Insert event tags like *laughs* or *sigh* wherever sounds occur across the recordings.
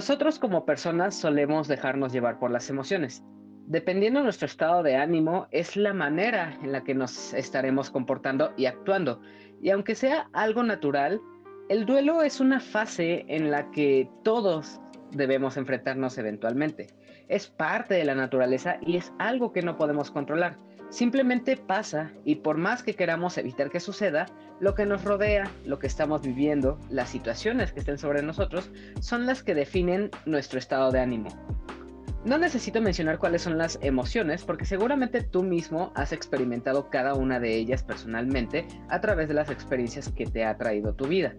Nosotros como personas solemos dejarnos llevar por las emociones. Dependiendo de nuestro estado de ánimo, es la manera en la que nos estaremos comportando y actuando. Y aunque sea algo natural, el duelo es una fase en la que todos debemos enfrentarnos eventualmente. Es parte de la naturaleza y es algo que no podemos controlar. Simplemente pasa y por más que queramos evitar que suceda, lo que nos rodea, lo que estamos viviendo, las situaciones que estén sobre nosotros, son las que definen nuestro estado de ánimo. No necesito mencionar cuáles son las emociones porque seguramente tú mismo has experimentado cada una de ellas personalmente a través de las experiencias que te ha traído tu vida.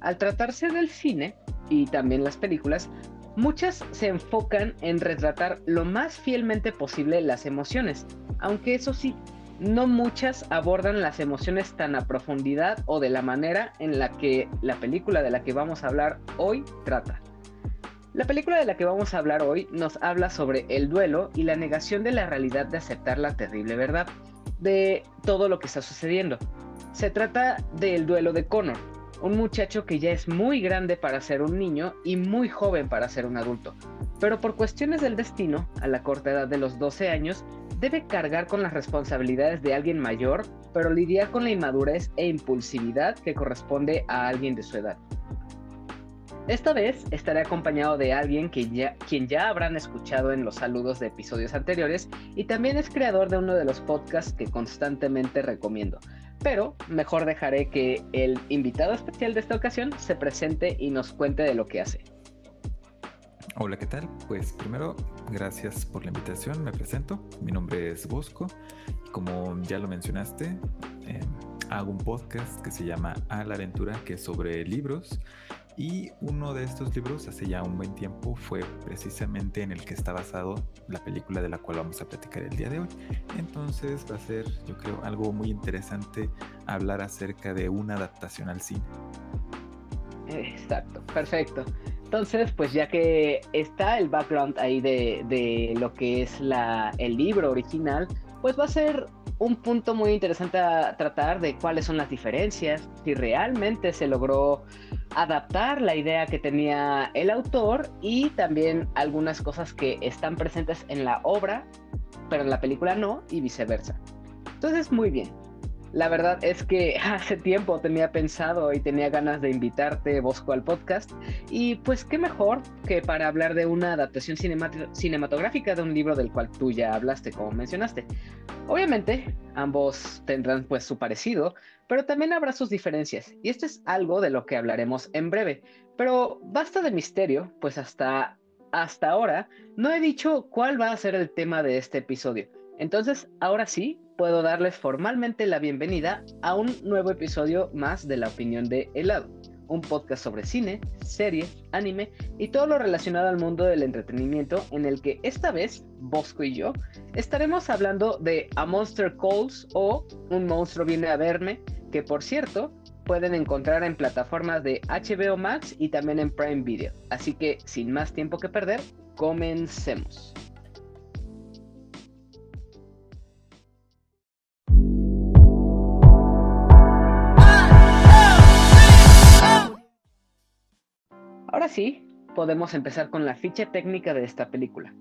Al tratarse del cine y también las películas, muchas se enfocan en retratar lo más fielmente posible las emociones, aunque eso sí, no muchas abordan las emociones tan a profundidad o de la manera en la que la película de la que vamos a hablar hoy trata. La película de la que vamos a hablar hoy nos habla sobre el duelo y la negación de la realidad de aceptar la terrible verdad de todo lo que está sucediendo. Se trata del duelo de Connor, un muchacho que ya es muy grande para ser un niño y muy joven para ser un adulto, pero por cuestiones del destino, a la corta edad de los 12 años, debe cargar con las responsabilidades de alguien mayor, pero lidiar con la inmadurez e impulsividad que corresponde a alguien de su edad. Esta vez estaré acompañado de alguien que ya, quien ya habrán escuchado en los saludos de episodios anteriores y también es creador de uno de los podcasts que constantemente recomiendo. Pero mejor dejaré que el invitado especial de esta ocasión se presente y nos cuente de lo que hace. Hola, ¿qué tal? Pues primero, gracias por la invitación, me presento. Mi nombre es Bosco como ya lo mencionaste, em, hago un podcast que se llama A la Aventura, que es sobre libros. Y uno de estos libros, hace ya un buen tiempo, fue precisamente en el que está basado la película de la cual vamos a platicar el día de hoy. Entonces va a ser, yo creo, algo muy interesante hablar acerca de una adaptación al cine. Exacto, perfecto. Entonces, pues ya que está el background ahí de, lo que es la, el libro original, pues va a ser un punto muy interesante a tratar de cuáles son las diferencias, si realmente se logró adaptar la idea que tenía el autor y también algunas cosas que están presentes en la obra, pero en la película no, y viceversa. Entonces, muy bien. La verdad es que *laughs* hace tiempo tenía pensado y tenía ganas de invitarte, Bosco, al podcast. Y pues qué mejor que para hablar de una adaptación cinematográfica de un libro del cual tú ya hablaste, como mencionaste. Obviamente, ambos tendrán pues su parecido, pero también habrá sus diferencias. Y esto es algo de lo que hablaremos en breve. Pero basta de misterio, pues hasta, hasta ahora no he dicho cuál va a ser el tema de este episodio. Entonces, ahora sí, puedo darles formalmente la bienvenida a un nuevo episodio más de La Opinión de Helado, un podcast sobre cine, series, anime y todo lo relacionado al mundo del entretenimiento en el que esta vez Bosco y yo estaremos hablando de A Monster Calls o Un monstruo viene a verme, que por cierto pueden encontrar en plataformas de HBO Max y también en Prime Video. Así que sin más tiempo que perder, comencemos. Ahora sí, podemos empezar con la ficha técnica de esta película.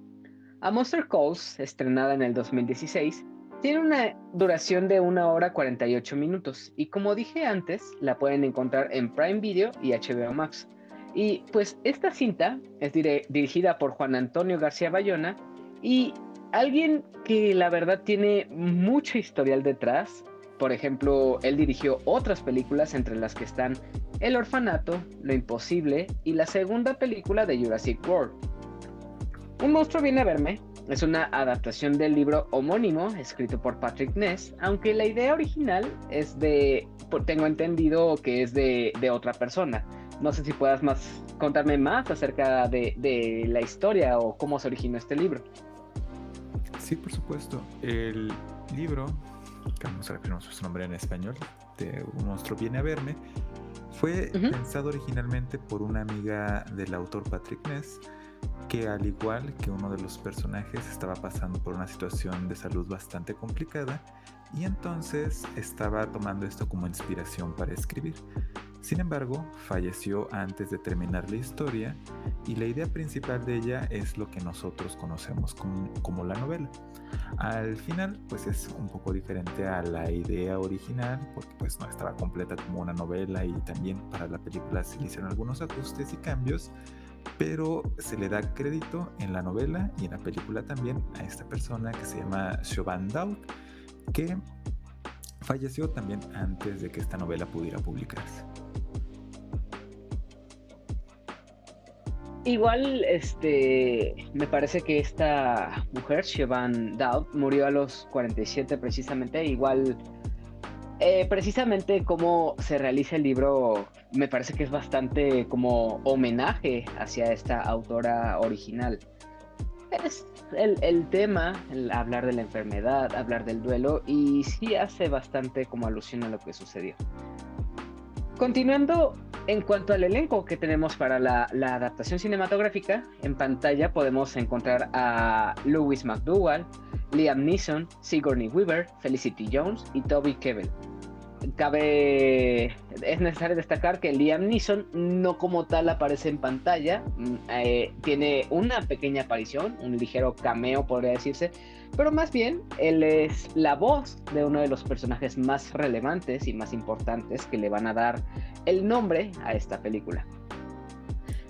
A Monster Calls, estrenada en el 2016, tiene una duración de 1 hora 48 minutos y como dije antes, la pueden encontrar en Prime Video y HBO Max. Y pues esta cinta es dirigida por Juan Antonio García Bayona y alguien que la verdad tiene mucho historial detrás. Por ejemplo, él dirigió otras películas entre las que están el orfanato, Lo imposible y la segunda película de Jurassic World. Un monstruo viene a verme es una adaptación del libro homónimo escrito por Patrick Ness, aunque la idea original es de, tengo entendido que es de, otra persona. No sé si puedas más contarme más acerca de, de la historia o cómo se originó este libro. Sí, por supuesto. El libro, vamos a repetir su nombre en español, de Un monstruo viene a verme, fue pensado originalmente por una amiga del autor Patrick Ness, que al igual que uno de los personajes estaba pasando por una situación de salud bastante complicada y entonces estaba tomando esto como inspiración para escribir. Sin embargo, falleció antes de terminar la historia y la idea principal de ella es lo que nosotros conocemos como, la novela. Al final, pues es un poco diferente a la idea original, porque pues no estaba completa como una novela y también para la película se le hicieron algunos ajustes y cambios, pero se le da crédito en la novela y en la película también a esta persona que se llama Siobhan Dowd, que falleció también antes de que esta novela pudiera publicarse. Igual, este, me parece que esta mujer, Siobhan Dowd, murió a los 47 precisamente. Igual, eh, precisamente cómo se realiza el libro, me parece que es bastante como homenaje hacia esta autora original. Es el, el tema, el hablar de la enfermedad, hablar del duelo, y sí hace bastante como alusión a lo que sucedió. Continuando en cuanto al elenco que tenemos para la, adaptación cinematográfica, en pantalla podemos encontrar a Louis McDougall, Liam Neeson, Sigourney Weaver, Felicity Jones y Toby Kebbell cabe, es necesario destacar que Liam Neeson no como tal aparece en pantalla, mm, eh, tiene una pequeña aparición, un ligero cameo podría decirse, pero más bien él es la voz de uno de los personajes más relevantes y más importantes que le van a dar el nombre a esta película.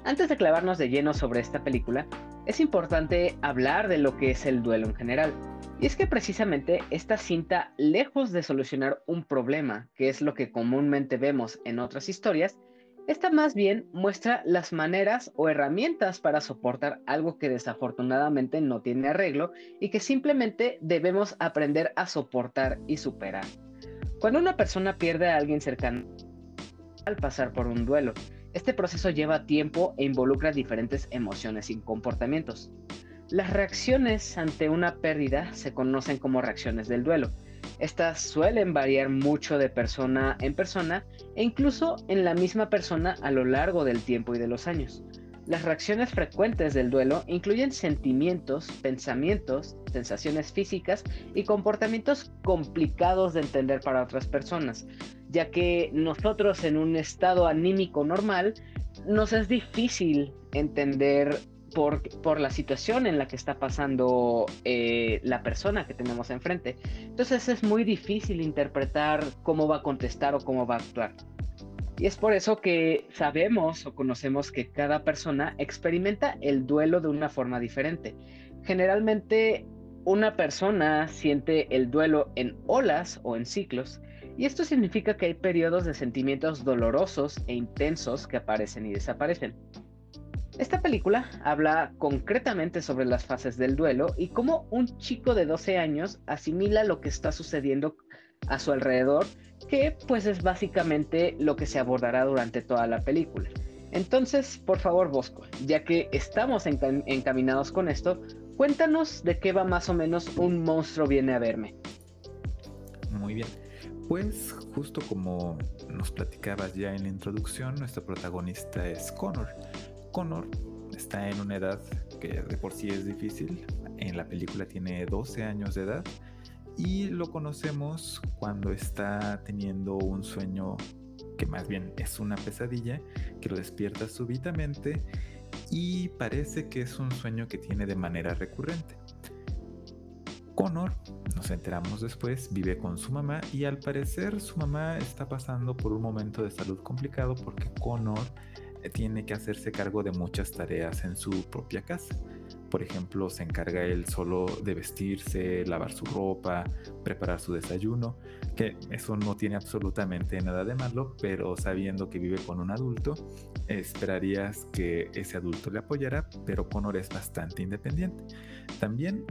Antes de clavarnos de lleno sobre esta película, es importante hablar de lo que es el duelo en general. Y es que precisamente esta cinta, lejos de solucionar un problema, que es lo que comúnmente vemos en otras historias, esta más bien muestra las maneras o herramientas para soportar algo que desafortunadamente no tiene arreglo y que simplemente debemos aprender a soportar y superar. Cuando una persona pierde a alguien cercano al pasar por un duelo, este proceso lleva tiempo e involucra diferentes emociones y comportamientos. Las reacciones ante una pérdida se conocen como reacciones del duelo. Estas suelen variar mucho de persona en persona e incluso en la misma persona a lo largo del tiempo y de los años. Las reacciones frecuentes del duelo incluyen sentimientos, pensamientos, sensaciones físicas y comportamientos complicados de entender para otras personas, ya que nosotros en un estado anímico normal nos es difícil entender por, por, la situación en la que está pasando eh, la persona que tenemos enfrente. Entonces es muy difícil interpretar cómo va a contestar o cómo va a actuar. Y es por eso que sabemos o conocemos que cada persona experimenta el duelo de una forma diferente. Generalmente una persona siente el duelo en olas o en ciclos, y esto significa que hay periodos de sentimientos dolorosos e intensos que aparecen y desaparecen. Esta película habla concretamente sobre las fases del duelo y cómo un chico de 12 años asimila lo que está sucediendo a su alrededor, que pues es básicamente lo que se abordará durante toda la película. Entonces, por favor, Bosco, ya que estamos encaminados con esto, cuéntanos de qué va más o menos un monstruo viene a verme. Muy bien. Pues justo como nos platicabas ya en la introducción, nuestro protagonista es Connor Connor está en una edad que de por sí es difícil. En la película tiene 12 años de edad y lo conocemos cuando está teniendo un sueño que más bien es una pesadilla que lo despierta súbitamente y parece que es un sueño que tiene de manera recurrente. Connor, nos enteramos después, vive con su mamá y al parecer su mamá está pasando por un momento de salud complicado porque Connor tiene que hacerse cargo de muchas tareas en su propia casa. Por ejemplo, se encarga él solo de vestirse, lavar su ropa, preparar su desayuno, que eso no tiene absolutamente nada de malo, pero sabiendo que vive con un adulto, esperarías que ese adulto le apoyara, pero Connor es bastante independiente. También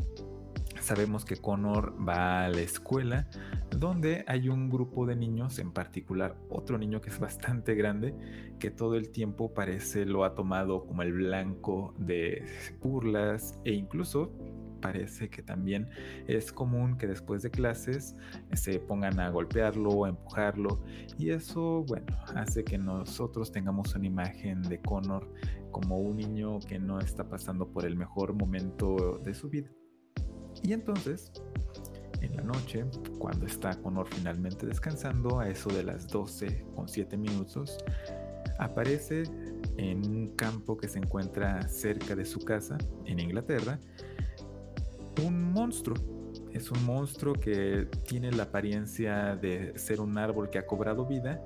sabemos que Connor va a la escuela donde hay un grupo de niños, en particular otro niño que es bastante grande, que todo el tiempo parece lo ha tomado como el blanco de burlas e incluso parece que también es común que después de clases se pongan a golpearlo o a empujarlo y eso bueno hace que nosotros tengamos una imagen de Connor como un niño que no está pasando por el mejor momento de su vida. Y entonces en la noche, cuando está Connor finalmente descansando, a eso de las 12 con 7 minutos, aparece en un campo que se encuentra cerca de su casa en Inglaterra un monstruo. Es un monstruo que tiene la apariencia de ser un árbol que ha cobrado vida.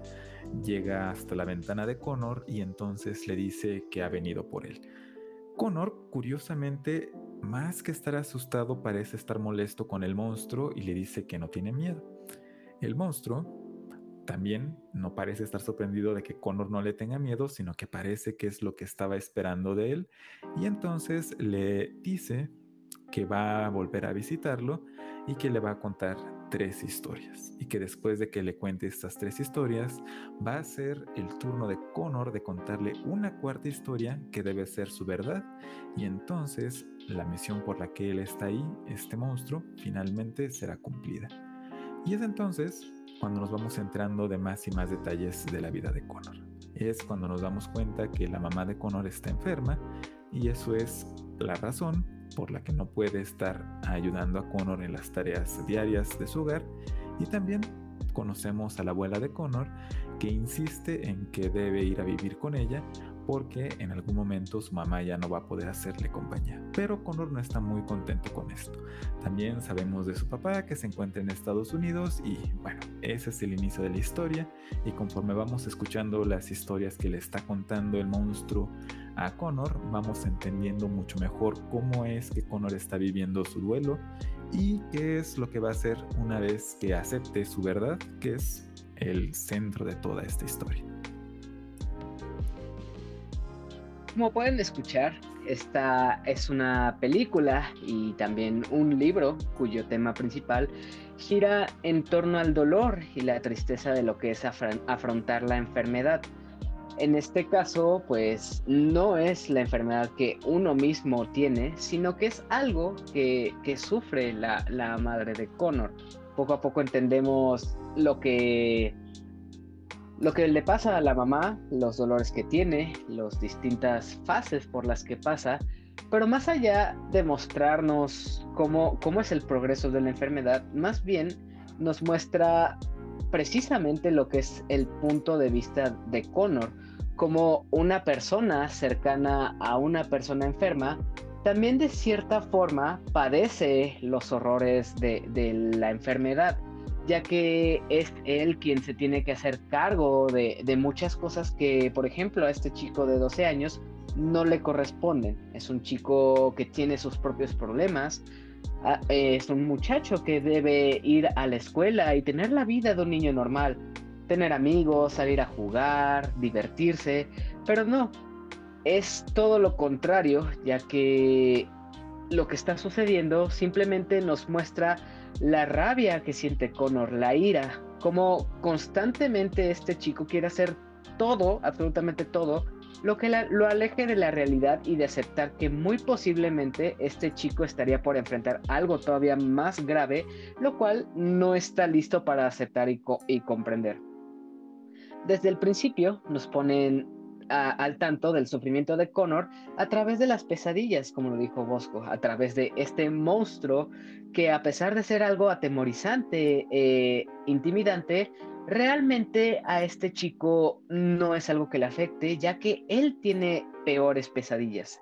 Llega hasta la ventana de Connor y entonces le dice que ha venido por él. Connor, curiosamente, más que estar asustado, parece estar molesto con el monstruo y le dice que no tiene miedo. El monstruo también no parece estar sorprendido de que Connor no le tenga miedo, sino que parece que es lo que estaba esperando de él. Y entonces le dice que va a volver a visitarlo y que le va a contar tres historias. Y que después de que le cuente estas tres historias, va a ser el turno de Connor de contarle una cuarta historia que debe ser su verdad. Y entonces la misión por la que él está ahí, este monstruo, finalmente será cumplida. Y es entonces cuando nos vamos entrando de más y más detalles de la vida de Connor. Es cuando nos damos cuenta que la mamá de Connor está enferma y eso es la razón por la que no puede estar ayudando a Connor en las tareas diarias de su hogar y también conocemos a la abuela de Connor que insiste en que debe ir a vivir con ella porque en algún momento su mamá ya no va a poder hacerle compañía. Pero Connor no está muy contento con esto. También sabemos de su papá que se encuentra en Estados Unidos y bueno, ese es el inicio de la historia y conforme vamos escuchando las historias que le está contando el monstruo a Connor, vamos entendiendo mucho mejor cómo es que Connor está viviendo su duelo y qué es lo que va a hacer una vez que acepte su verdad, que es el centro de toda esta historia. Como pueden escuchar, esta es una película y también un libro cuyo tema principal gira en torno al dolor y la tristeza de lo que es afrontar la enfermedad. En este caso, pues no es la enfermedad que uno mismo tiene, sino que es algo que, sufre la, la madre de Connor. Poco a poco entendemos lo que lo que le pasa a la mamá, los dolores que tiene, las distintas fases por las que pasa, pero más allá de mostrarnos cómo, es el progreso de la enfermedad, más bien nos muestra precisamente lo que es el punto de vista de Connor, como una persona cercana a una persona enferma, también de cierta forma padece los horrores de la enfermedad ya que es él quien se tiene que hacer cargo de, muchas cosas que, por ejemplo, a este chico de 12 años no le corresponden. Es un chico que tiene sus propios problemas, ah, es un muchacho que debe ir a la escuela y tener la vida de un niño normal, tener amigos, salir a jugar, divertirse, pero no, es todo lo contrario, ya que lo que está sucediendo simplemente nos muestra la rabia que siente Connor, la ira, como constantemente este chico quiere hacer todo, absolutamente todo, lo que lo aleje de la realidad y de aceptar que muy posiblemente este chico estaría por enfrentar algo todavía más grave, lo cual no está listo para aceptar y comprender. Desde el principio nos ponen al tanto del sufrimiento de Connor a través de las pesadillas, como lo dijo Bosco, a través de este monstruo que a pesar de ser algo atemorizante, e intimidante, realmente a este chico no es algo que le afecte, ya que él tiene peores pesadillas.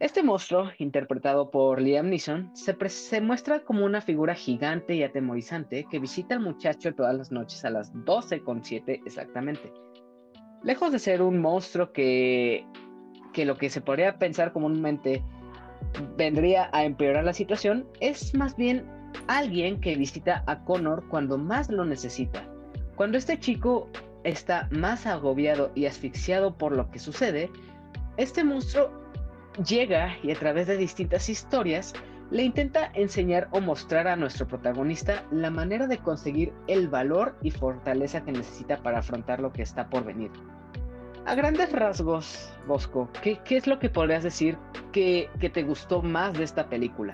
Este monstruo, interpretado por Liam Neeson, se, se, muestra como una figura gigante y atemorizante que visita al muchacho todas las noches a las 12.7 exactamente. Lejos de ser un monstruo que, que lo que se podría pensar comúnmente vendría a empeorar la situación, es más bien alguien que visita a Connor cuando más lo necesita. Cuando este chico está más agobiado y asfixiado por lo que sucede, este monstruo llega y a través de distintas historias le intenta enseñar o mostrar a nuestro protagonista la manera de conseguir el valor y fortaleza que necesita para afrontar lo que está por venir. A grandes rasgos, Bosco, ¿qué, es lo que podrías decir que, te gustó más de esta película?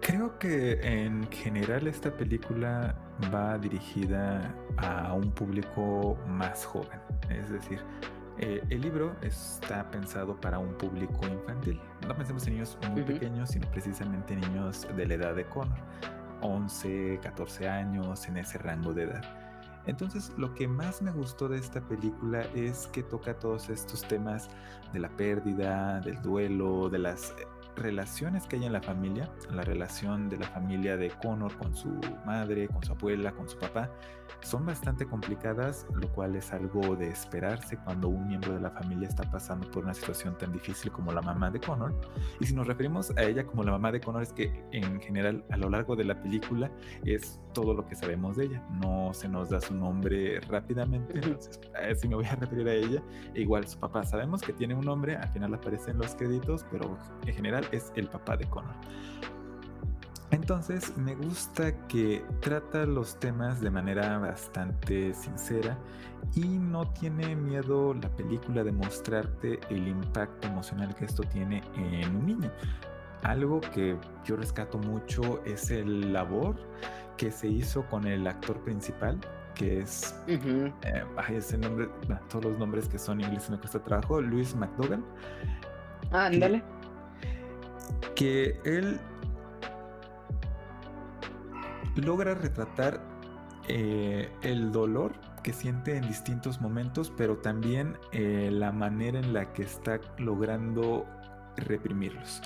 Creo que en general esta película va dirigida a un público más joven. Es decir, Eh, el libro está pensado para un público infantil. No pensemos en niños muy pequeños, sino precisamente niños de la edad de Connor, 11, 14 años, en ese rango de edad. Entonces, lo que más me gustó de esta película es que toca todos estos temas de la pérdida, del duelo, de las relaciones que hay en la familia, la relación de la familia de Connor con su madre, con su abuela, con su papá, son bastante complicadas, lo cual es algo de esperarse cuando un miembro de la familia está pasando por una situación tan difícil como la mamá de Connor. Y si nos referimos a ella como la mamá de Connor, es que en general a lo largo de la película es todo lo que sabemos de ella. No se nos da su nombre rápidamente, entonces si me voy a referir a ella, igual su papá. Sabemos que tiene un nombre, al final aparece en los créditos, pero en general es el papá de Connor. Entonces me gusta que trata los temas de manera bastante sincera y no tiene miedo la película de mostrarte el impacto emocional que esto tiene en un niño. Algo que yo rescato mucho es el labor que se hizo con el actor principal, que es, eh, ese nombre, todos los nombres que son ingleses me cuesta trabajo, Luis McDougall. Ah, ándale. Que, él logra retratar eh, el dolor que siente en distintos momentos, pero también eh, la manera en la que está logrando reprimirlos.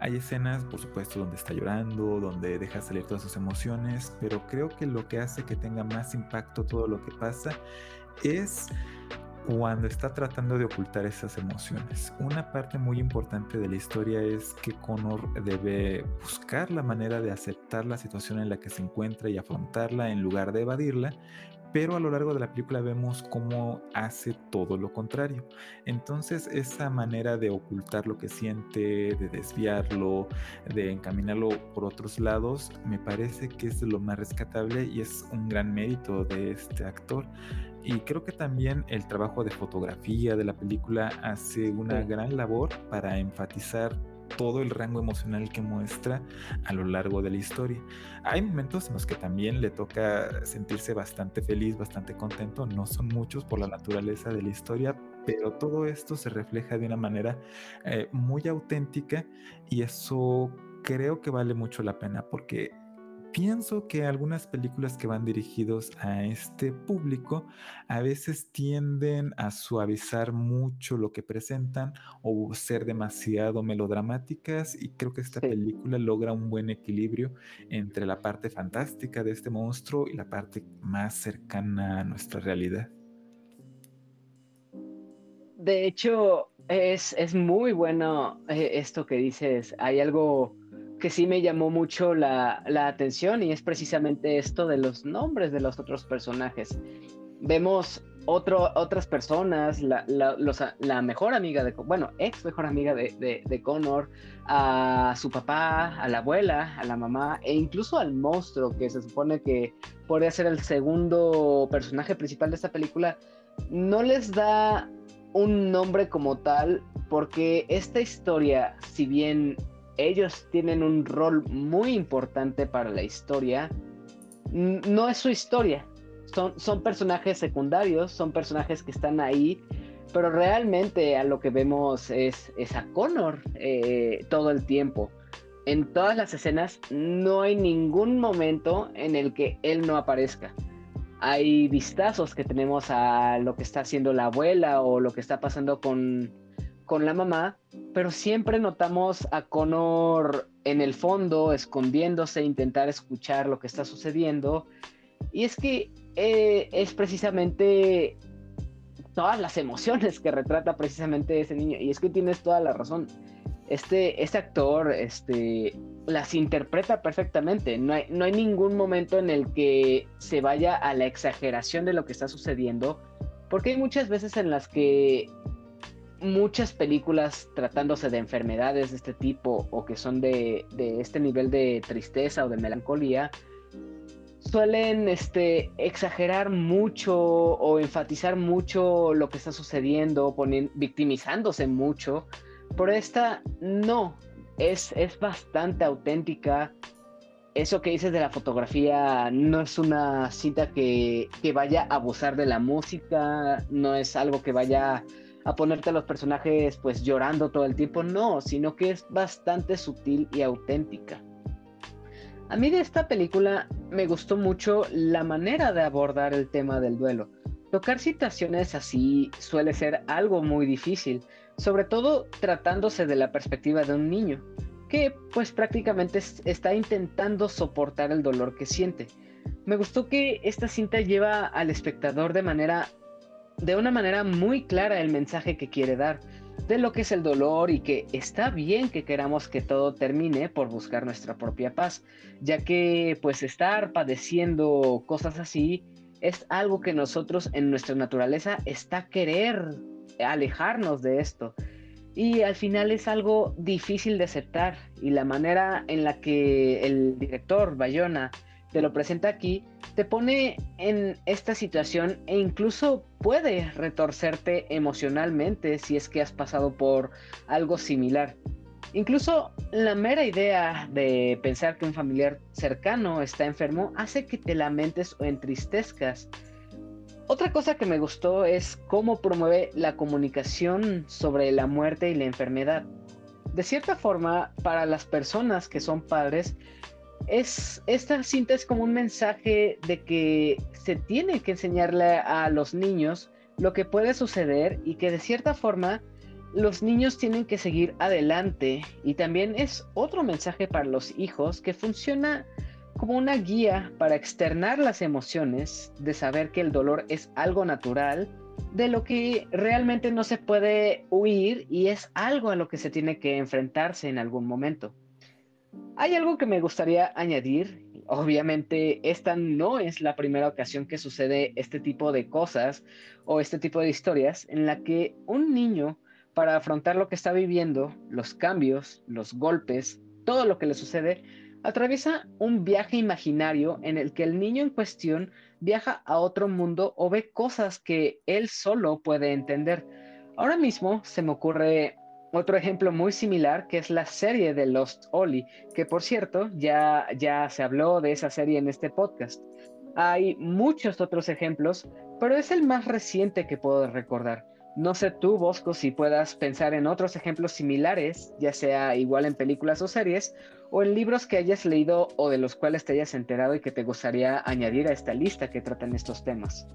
Hay escenas, por supuesto, donde está llorando, donde deja salir todas sus emociones, pero creo que lo que hace que tenga más impacto todo lo que pasa es cuando está tratando de ocultar esas emociones. Una parte muy importante de la historia es que Connor debe buscar la manera de aceptar la situación en la que se encuentra y afrontarla en lugar de evadirla, pero a lo largo de la película vemos cómo hace todo lo contrario. Entonces esa manera de ocultar lo que siente, de desviarlo, de encaminarlo por otros lados, me parece que es lo más rescatable y es un gran mérito de este actor. Y creo que también el trabajo de fotografía de la película hace una gran labor para enfatizar todo el rango emocional que muestra a lo largo de la historia. Hay momentos en los que también le toca sentirse bastante feliz, bastante contento, no son muchos por la naturaleza de la historia, pero todo esto se refleja de una manera eh, muy auténtica y eso creo que vale mucho la pena porque pienso que algunas películas que van dirigidos a este público a veces tienden a suavizar mucho lo que presentan o ser demasiado melodramáticas y creo que esta película logra un buen equilibrio entre la parte fantástica de este monstruo y la parte más cercana a nuestra realidad. De hecho, es, es muy bueno eh, esto que dices. Hay algo que sí me llamó mucho la, atención y es precisamente esto de los nombres de los otros personajes. Vemos otro, otras personas, la, la, mejor amiga de, bueno, ex mejor amiga de, de, Connor, a su papá, a la abuela, a la mamá e incluso al monstruo que se supone que podría ser el segundo personaje principal de esta película, no les da un nombre como tal porque esta historia, si bien ellos tienen un rol muy importante para la historia. No es su historia, son, son personajes secundarios, son personajes que están ahí, pero realmente a lo que vemos es, es a Connor eh, todo el tiempo. En todas las escenas no hay ningún momento en el que él no aparezca. Hay vistazos que tenemos a lo que está haciendo la abuela o lo que está pasando con, con la mamá, pero siempre notamos a Connor en el fondo, escondiéndose, intentar escuchar lo que está sucediendo. Y es que eh, es precisamente todas las emociones que retrata precisamente ese niño. Y es que tienes toda la razón. Este, este actor este, las interpreta perfectamente. No hay, no hay ningún momento en el que se vaya a la exageración de lo que está sucediendo. Porque hay muchas veces en las que muchas películas tratándose de enfermedades de este tipo o que son de, este nivel de tristeza o de melancolía, suelen este, exagerar mucho o enfatizar mucho lo que está sucediendo, victimizándose mucho. Por esta no, es, es bastante auténtica. Eso que dices de la fotografía no es una cinta que, que vaya a abusar de la música, no es algo que vaya a ponerte a los personajes pues llorando todo el tiempo, no, sino que es bastante sutil y auténtica. A mí de esta película me gustó mucho la manera de abordar el tema del duelo. Tocar situaciones así suele ser algo muy difícil, sobre todo tratándose de la perspectiva de un niño, que pues prácticamente está intentando soportar el dolor que siente. Me gustó que esta cinta lleva al espectador de manera de una manera muy clara el mensaje que quiere dar de lo que es el dolor y que está bien que queramos que todo termine por buscar nuestra propia paz, ya que pues estar padeciendo cosas así es algo que nosotros en nuestra naturaleza está querer alejarnos de esto. Y al final es algo difícil de aceptar y la manera en la que el director Bayona te lo presenta aquí, te pone en esta situación e incluso puede retorcerte emocionalmente si es que has pasado por algo similar. Incluso la mera idea de pensar que un familiar cercano está enfermo hace que te lamentes o entristezcas. Otra cosa que me gustó es cómo promueve la comunicación sobre la muerte y la enfermedad. De cierta forma, para las personas que son padres, es, esta cinta es como un mensaje de que se tiene que enseñarle a los niños lo que puede suceder y que de cierta forma los niños tienen que seguir adelante y también es otro mensaje para los hijos que funciona como una guía para externar las emociones, de saber que el dolor es algo natural, de lo que realmente no se puede huir y es algo a lo que se tiene que enfrentarse en algún momento. Hay algo que me gustaría añadir. Obviamente, esta no es la primera ocasión que sucede este tipo de cosas o este tipo de historias en la que un niño, para afrontar lo que está viviendo, los cambios, los golpes, todo lo que le sucede, atraviesa un viaje imaginario en el que el niño en cuestión viaja a otro mundo o ve cosas que él solo puede entender. Ahora mismo se me ocurre otro ejemplo muy similar que es la serie de Lost Ollie, que por cierto ya, ya se habló de esa serie en este podcast. Hay muchos otros ejemplos, pero es el más reciente que puedo recordar. No sé tú, Bosco, si puedas pensar en otros ejemplos similares, ya sea igual en películas o series, o en libros que hayas leído o de los cuales te hayas enterado y que te gustaría añadir a esta lista que tratan estos temas.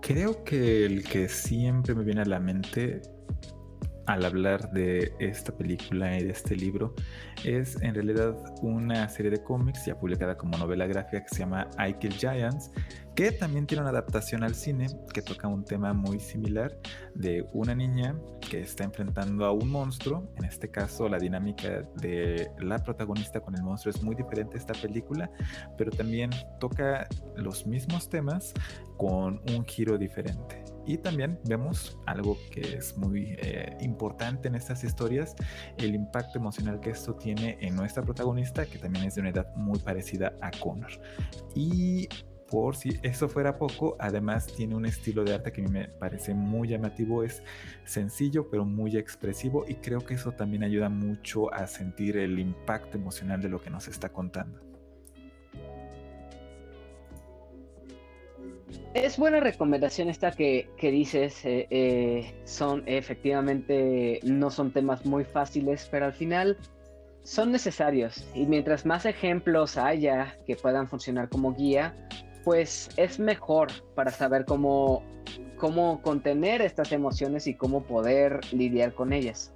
Creo que el que siempre me viene a la mente al hablar de esta película y de este libro es en realidad una serie de cómics ya publicada como novela gráfica que se llama I Kill Giants, que también tiene una adaptación al cine que toca un tema muy similar de una niña que está enfrentando a un monstruo. En este caso, la dinámica de la protagonista con el monstruo es muy diferente a esta película, pero también toca los mismos temas con un giro diferente. Y también vemos algo que es muy eh, importante en estas historias, el impacto emocional que esto tiene en nuestra protagonista, que también es de una edad muy parecida a Connor. Y por si eso fuera poco, además tiene un estilo de arte que a mí me parece muy llamativo, es sencillo pero muy expresivo y creo que eso también ayuda mucho a sentir el impacto emocional de lo que nos está contando. Es buena recomendación esta que, dices. Eh, eh, son efectivamente, no son temas muy fáciles, pero al final son necesarios. Y mientras más ejemplos haya que puedan funcionar como guía, pues es mejor para saber cómo, cómo contener estas emociones y cómo poder lidiar con ellas.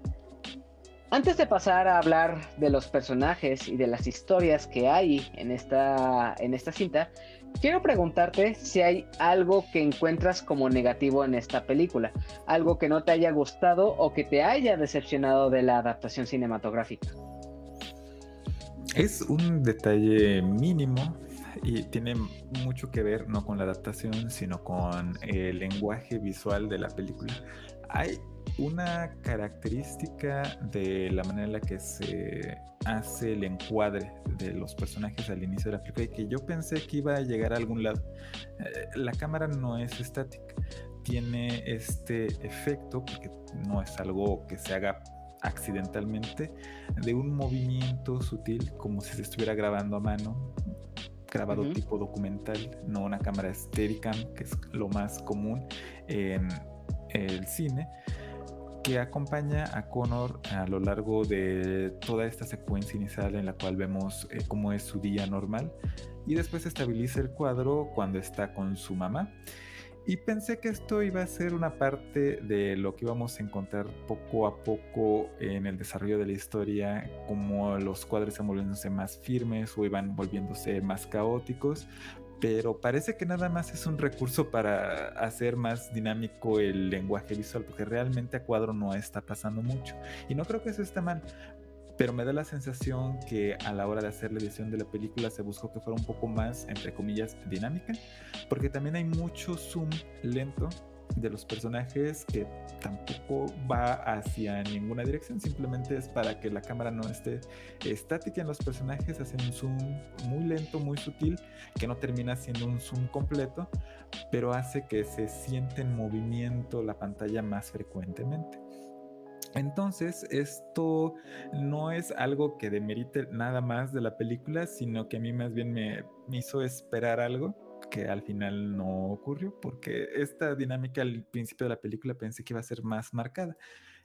Antes de pasar a hablar de los personajes y de las historias que hay en esta, en esta cinta, Quiero preguntarte si hay algo que encuentras como negativo en esta película, algo que no te haya gustado o que te haya decepcionado de la adaptación cinematográfica. Es un detalle mínimo y tiene mucho que ver no con la adaptación, sino con el lenguaje visual de la película. Hay una característica de la manera en la que se hace el encuadre de los personajes al inicio de la película y que yo pensé que iba a llegar a algún lado. Eh, la cámara no es estática, tiene este efecto, porque no es algo que se haga accidentalmente, de un movimiento sutil como si se estuviera grabando a mano, grabado tipo documental, no una cámara Steadicam, que es lo más común en el cine que acompaña a Connor a lo largo de toda esta secuencia inicial en la cual vemos eh, cómo es su día normal y después estabiliza el cuadro cuando está con su mamá. Y pensé que esto iba a ser una parte de lo que íbamos a encontrar poco a poco en el desarrollo de la historia, como los cuadros iban volviéndose más firmes o iban volviéndose más caóticos, pero parece que nada más es un recurso para hacer más dinámico el lenguaje visual, porque realmente a cuadro no está pasando mucho. Y no creo que eso esté mal, pero me da la sensación que a la hora de hacer la edición de la película se buscó que fuera un poco más, entre comillas, dinámica, porque también hay mucho zoom lento de los personajes que tampoco va hacia ninguna dirección, simplemente es para que la cámara no esté estática en los personajes, hacen un zoom muy lento, muy sutil, que no termina siendo un zoom completo, pero hace que se siente en movimiento la pantalla más frecuentemente. Entonces, esto no es algo que demerite nada más de la película, sino que a mí más bien me, hizo esperar algo que al final no ocurrió, porque esta dinámica al principio de la película pensé que iba a ser más marcada.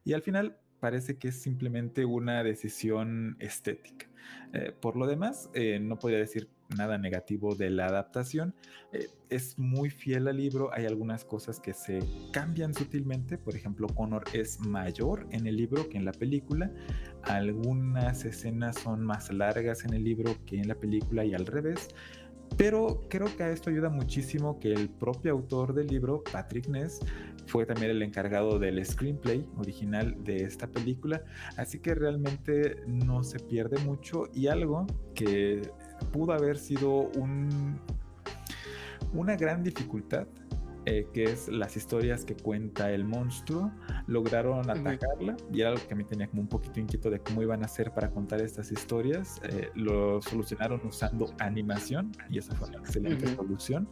Y al final parece que es simplemente una decisión estética. Eh, por lo demás, eh, no podría decir nada negativo de la adaptación. Eh, es muy fiel al libro, hay algunas cosas que se cambian sutilmente, por ejemplo, Connor es mayor en el libro que en la película, algunas escenas son más largas en el libro que en la película y al revés. Pero creo que a esto ayuda muchísimo que el propio autor del libro, Patrick Ness, fue también el encargado del screenplay original de esta película, así que realmente no se pierde mucho. Y algo que pudo haber sido un, una gran dificultad eh, que es las historias que cuenta el monstruo, lograron atacarla y era algo que a mí tenía como un poquito inquieto de cómo iban a hacer para contar estas historias. Eh, lo solucionaron usando animación y esa fue una excelente solución.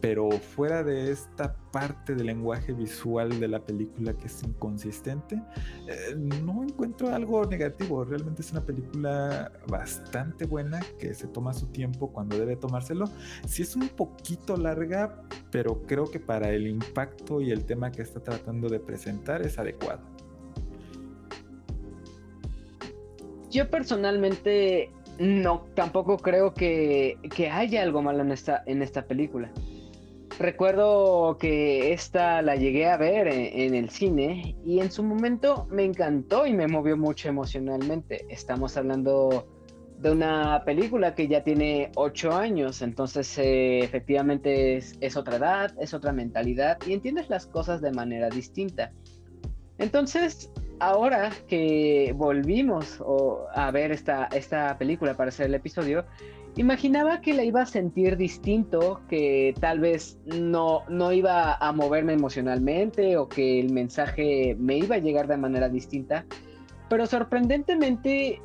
Pero fuera de esta parte del lenguaje visual de la película que es inconsistente, eh, no encuentro algo negativo. Realmente es una película bastante buena que se toma su tiempo cuando debe tomárselo. Sí es un poquito larga, pero creo que para el impacto y el tema que está tratando de presentar es adecuado. Yo personalmente no, tampoco creo que, haya algo malo en esta, en esta película. Recuerdo que esta la llegué a ver en, el cine y en su momento me encantó y me movió mucho emocionalmente. Estamos hablando de una película que ya tiene ocho años, entonces eh, efectivamente es, otra edad, es otra mentalidad y entiendes las cosas de manera distinta. Entonces, ahora que volvimos a ver esta, esta película para hacer el episodio, imaginaba que la iba a sentir distinto, que tal vez no, no iba a moverme emocionalmente o que el mensaje me iba a llegar de manera distinta, pero sorprendentemente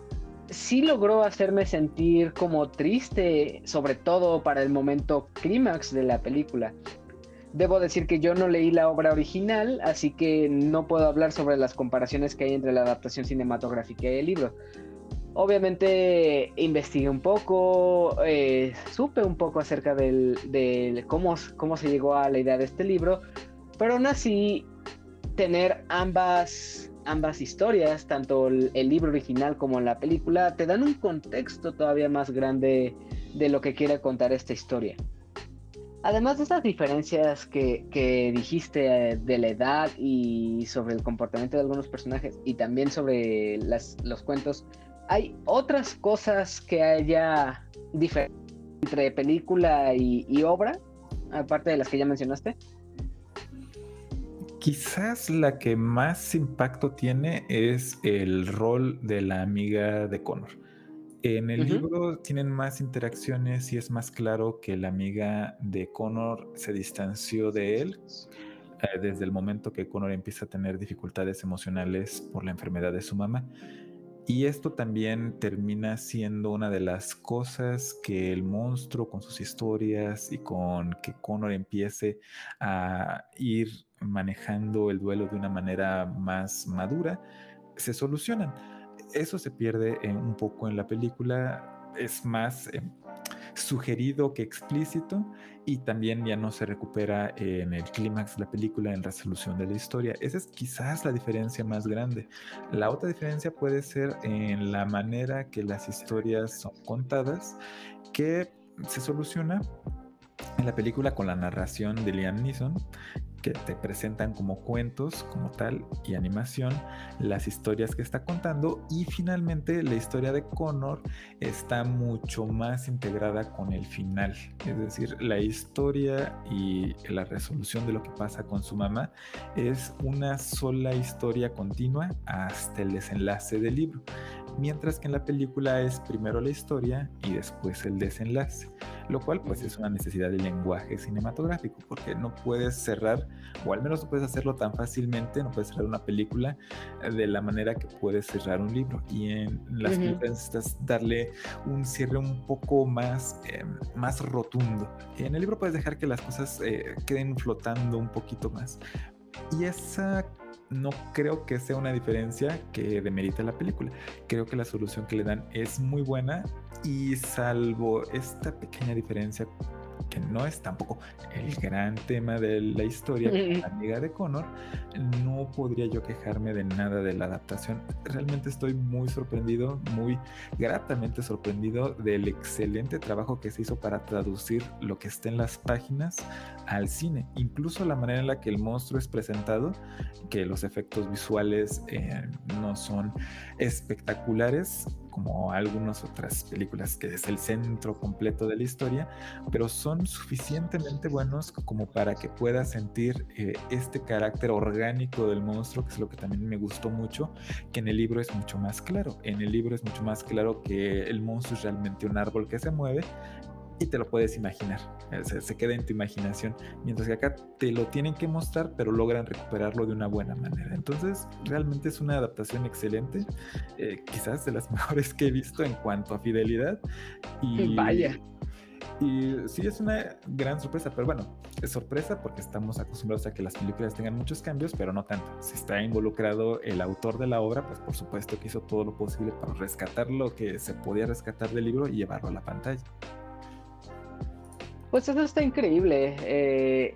sí logró hacerme sentir como triste, sobre todo para el momento clímax de la película. Debo decir que yo no leí la obra original, así que no puedo hablar sobre las comparaciones que hay entre la adaptación cinematográfica y el libro. Obviamente investigué un poco, eh, supe un poco acerca de cómo, cómo se llegó a la idea de este libro, pero aún así tener ambas ambas historias, tanto el, libro original como la película, te dan un contexto todavía más grande de lo que quiere contar esta historia. Además de estas diferencias que, dijiste eh, de la edad y sobre el comportamiento de algunos personajes y también sobre los cuentos, ¿hay otras cosas que haya diferencia entre película y obra, aparte de las que ya mencionaste? Quizás la que más impacto tiene es el rol de la amiga de Connor. En el libro tienen más interacciones y es más claro que la amiga de Connor se distanció de él eh, desde el momento que Connor empieza a tener dificultades emocionales por la enfermedad de su mamá. Y esto también termina siendo una de las cosas que el monstruo con sus historias y con que Connor empiece a ir manejando el duelo de una manera más madura, se solucionan. Eso se pierde un poco en la película, es más, eh, sugerido que explícito y también ya no se recupera en el clímax de la película, en resolución de la historia. Esa es quizás la diferencia más grande. La otra diferencia puede ser en la manera que las historias son contadas, que se soluciona en la película con la narración de Liam Neeson, que te presentan como cuentos, como tal, y animación, las historias que está contando. Y finalmente la historia de Connor está mucho más integrada con el final. Es decir, la historia y la resolución de lo que pasa con su mamá es una sola historia continua hasta el desenlace del libro. Mientras que en la película es primero la historia y después el desenlace lo cual pues es una necesidad del lenguaje cinematográfico, porque no puedes cerrar, o al menos no puedes hacerlo tan fácilmente, no puedes cerrar una película eh, de la manera que puedes cerrar un libro. Y en las películas necesitas darle un cierre un poco más, em, más rotundo. En el libro puedes dejar que las cosas eh, queden flotando un poquito más. Y esa no creo que sea una diferencia que demerita la película. Creo que la solución que le dan es muy buena y salvo esta pequeña diferencia que no es tampoco el gran tema de la historia, la amiga de Connor, no podría yo quejarme de nada de la adaptación. Realmente estoy muy sorprendido, muy gratamente sorprendido del excelente trabajo que se hizo para traducir lo que está en las páginas al cine. Incluso la manera en la que el monstruo es presentado, que los efectos visuales eh, no son espectaculares, como algunas otras películas que es el centro completo de la historia, pero son suficientemente buenos como para que puedas sentir eh, este carácter orgánico del monstruo, que es lo que también me gustó mucho, que en el libro es mucho más claro. En el libro es mucho más claro que el monstruo es realmente un árbol que se mueve y te lo puedes imaginar, eh, se, queda en tu imaginación, mientras que acá te lo tienen que mostrar, pero logran recuperarlo de una buena manera. Entonces, realmente es una adaptación excelente, eh, quizás de las *laughs* mejores que he visto en cuanto a fidelidad. Y, *laughs* Vaya. Y sí es una gran sorpresa, pero bueno, es sorpresa porque estamos acostumbrados a que las películas tengan muchos cambios, pero no tanto. Si está involucrado el autor de la obra, pues por supuesto que hizo todo lo posible para rescatar lo que se podía rescatar del libro y llevarlo a la pantalla. Pues eso está increíble. Eh,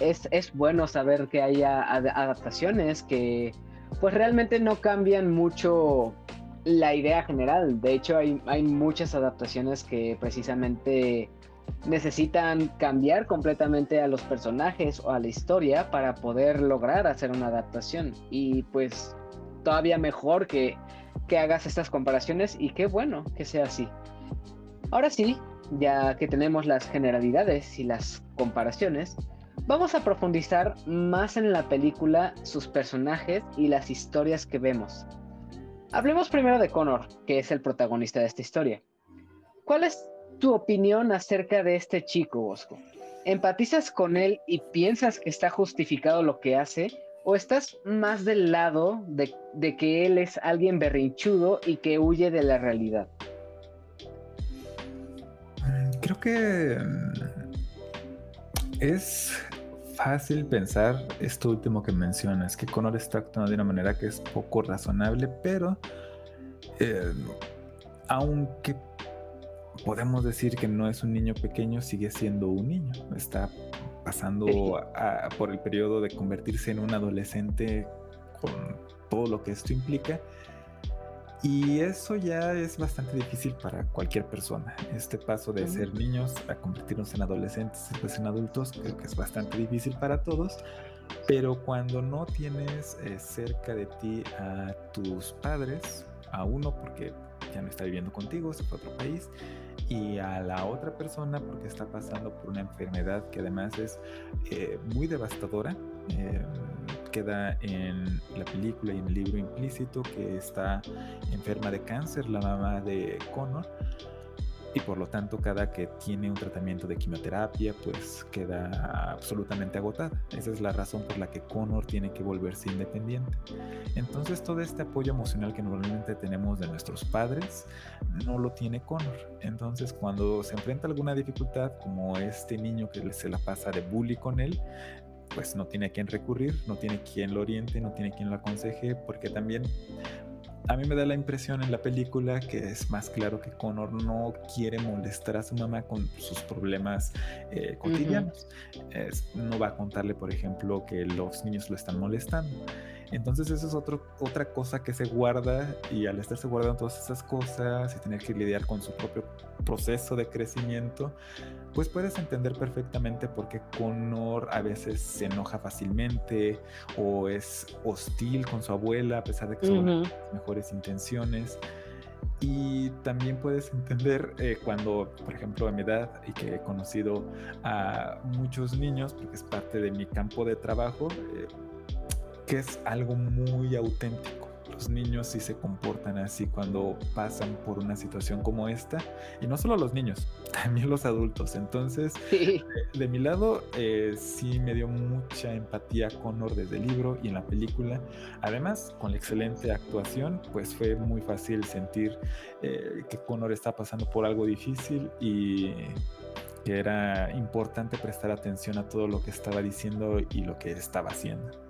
es, bueno saber que haya adaptaciones que pues realmente no cambian mucho la idea general. De hecho, hay, hay muchas adaptaciones que precisamente necesitan cambiar completamente a los personajes o a la historia para poder lograr hacer una adaptación. Y pues todavía mejor que, que hagas estas comparaciones y qué bueno que sea así. Ahora sí, ya que tenemos las generalidades y las comparaciones, vamos a profundizar más en la película, sus personajes y las historias que vemos. Hablemos primero de Connor, que es el protagonista de esta historia. ¿Cuál es tu opinión acerca de este chico, Bosco? ¿Empatizas con él y piensas que está justificado lo que hace? ¿O estás más del lado de, de que él es alguien berrinchudo y que huye de la realidad? Creo que mm, es fácil pensar esto último que mencionas, que Connor está actuando de una manera que es poco razonable, pero eh, aunque podemos decir que no es un niño pequeño, sigue siendo un niño. Está pasando por el periodo de convertirse en un adolescente con todo lo que esto implica y eso ya es bastante difícil para cualquier persona. Este paso de ser niños a convertirnos en adolescentes y después en adultos creo que es bastante difícil para todos. Pero cuando no tienes eh, cerca de ti a tus padres, a uno porque ya no está viviendo contigo, se fue a otro país, y a la otra persona porque está pasando por una enfermedad que además es eh, muy devastadora. Eh, queda en la película y en el libro implícito que está enferma de cáncer, la mamá de Connor, y por lo tanto cada que tiene un tratamiento de quimioterapia pues queda absolutamente agotada. Esa es la razón por la que Connor tiene que volverse independiente. Entonces todo este apoyo emocional que normalmente tenemos de nuestros padres no lo tiene Connor. Entonces cuando se enfrenta a alguna dificultad como este niño que se la pasa de bully con él, pues no tiene a quién recurrir, no tiene quien lo oriente, no tiene quien lo aconseje, porque también a mí me da la impresión en la película que es más claro que Connor no quiere molestar a su mamá con sus problemas eh, cotidianos. no va a contarle, por ejemplo, que los niños lo están molestando. Entonces eso es otro, otra cosa que se guarda y al estarse guardando todas esas cosas y tener que lidiar con su propio proceso de crecimiento, pues puedes entender perfectamente por qué Connor a veces se enoja fácilmente o es hostil con su abuela a pesar de que son las mejores intenciones. Y también puedes entender eh, cuando, por ejemplo, a mi edad y que he conocido a muchos niños, porque es parte de mi campo de trabajo, eh, que es algo muy auténtico. Los niños sí se comportan así cuando pasan por una situación como esta. Y no solo los niños, *laughs* también los adultos. Entonces, de, mi lado, eh, sí me dio mucha empatía Connor desde el libro y en la película. Además, con la excelente actuación, pues fue muy fácil sentir eh, que Connor está pasando por algo difícil y que era importante prestar atención a todo lo que estaba diciendo y lo que estaba haciendo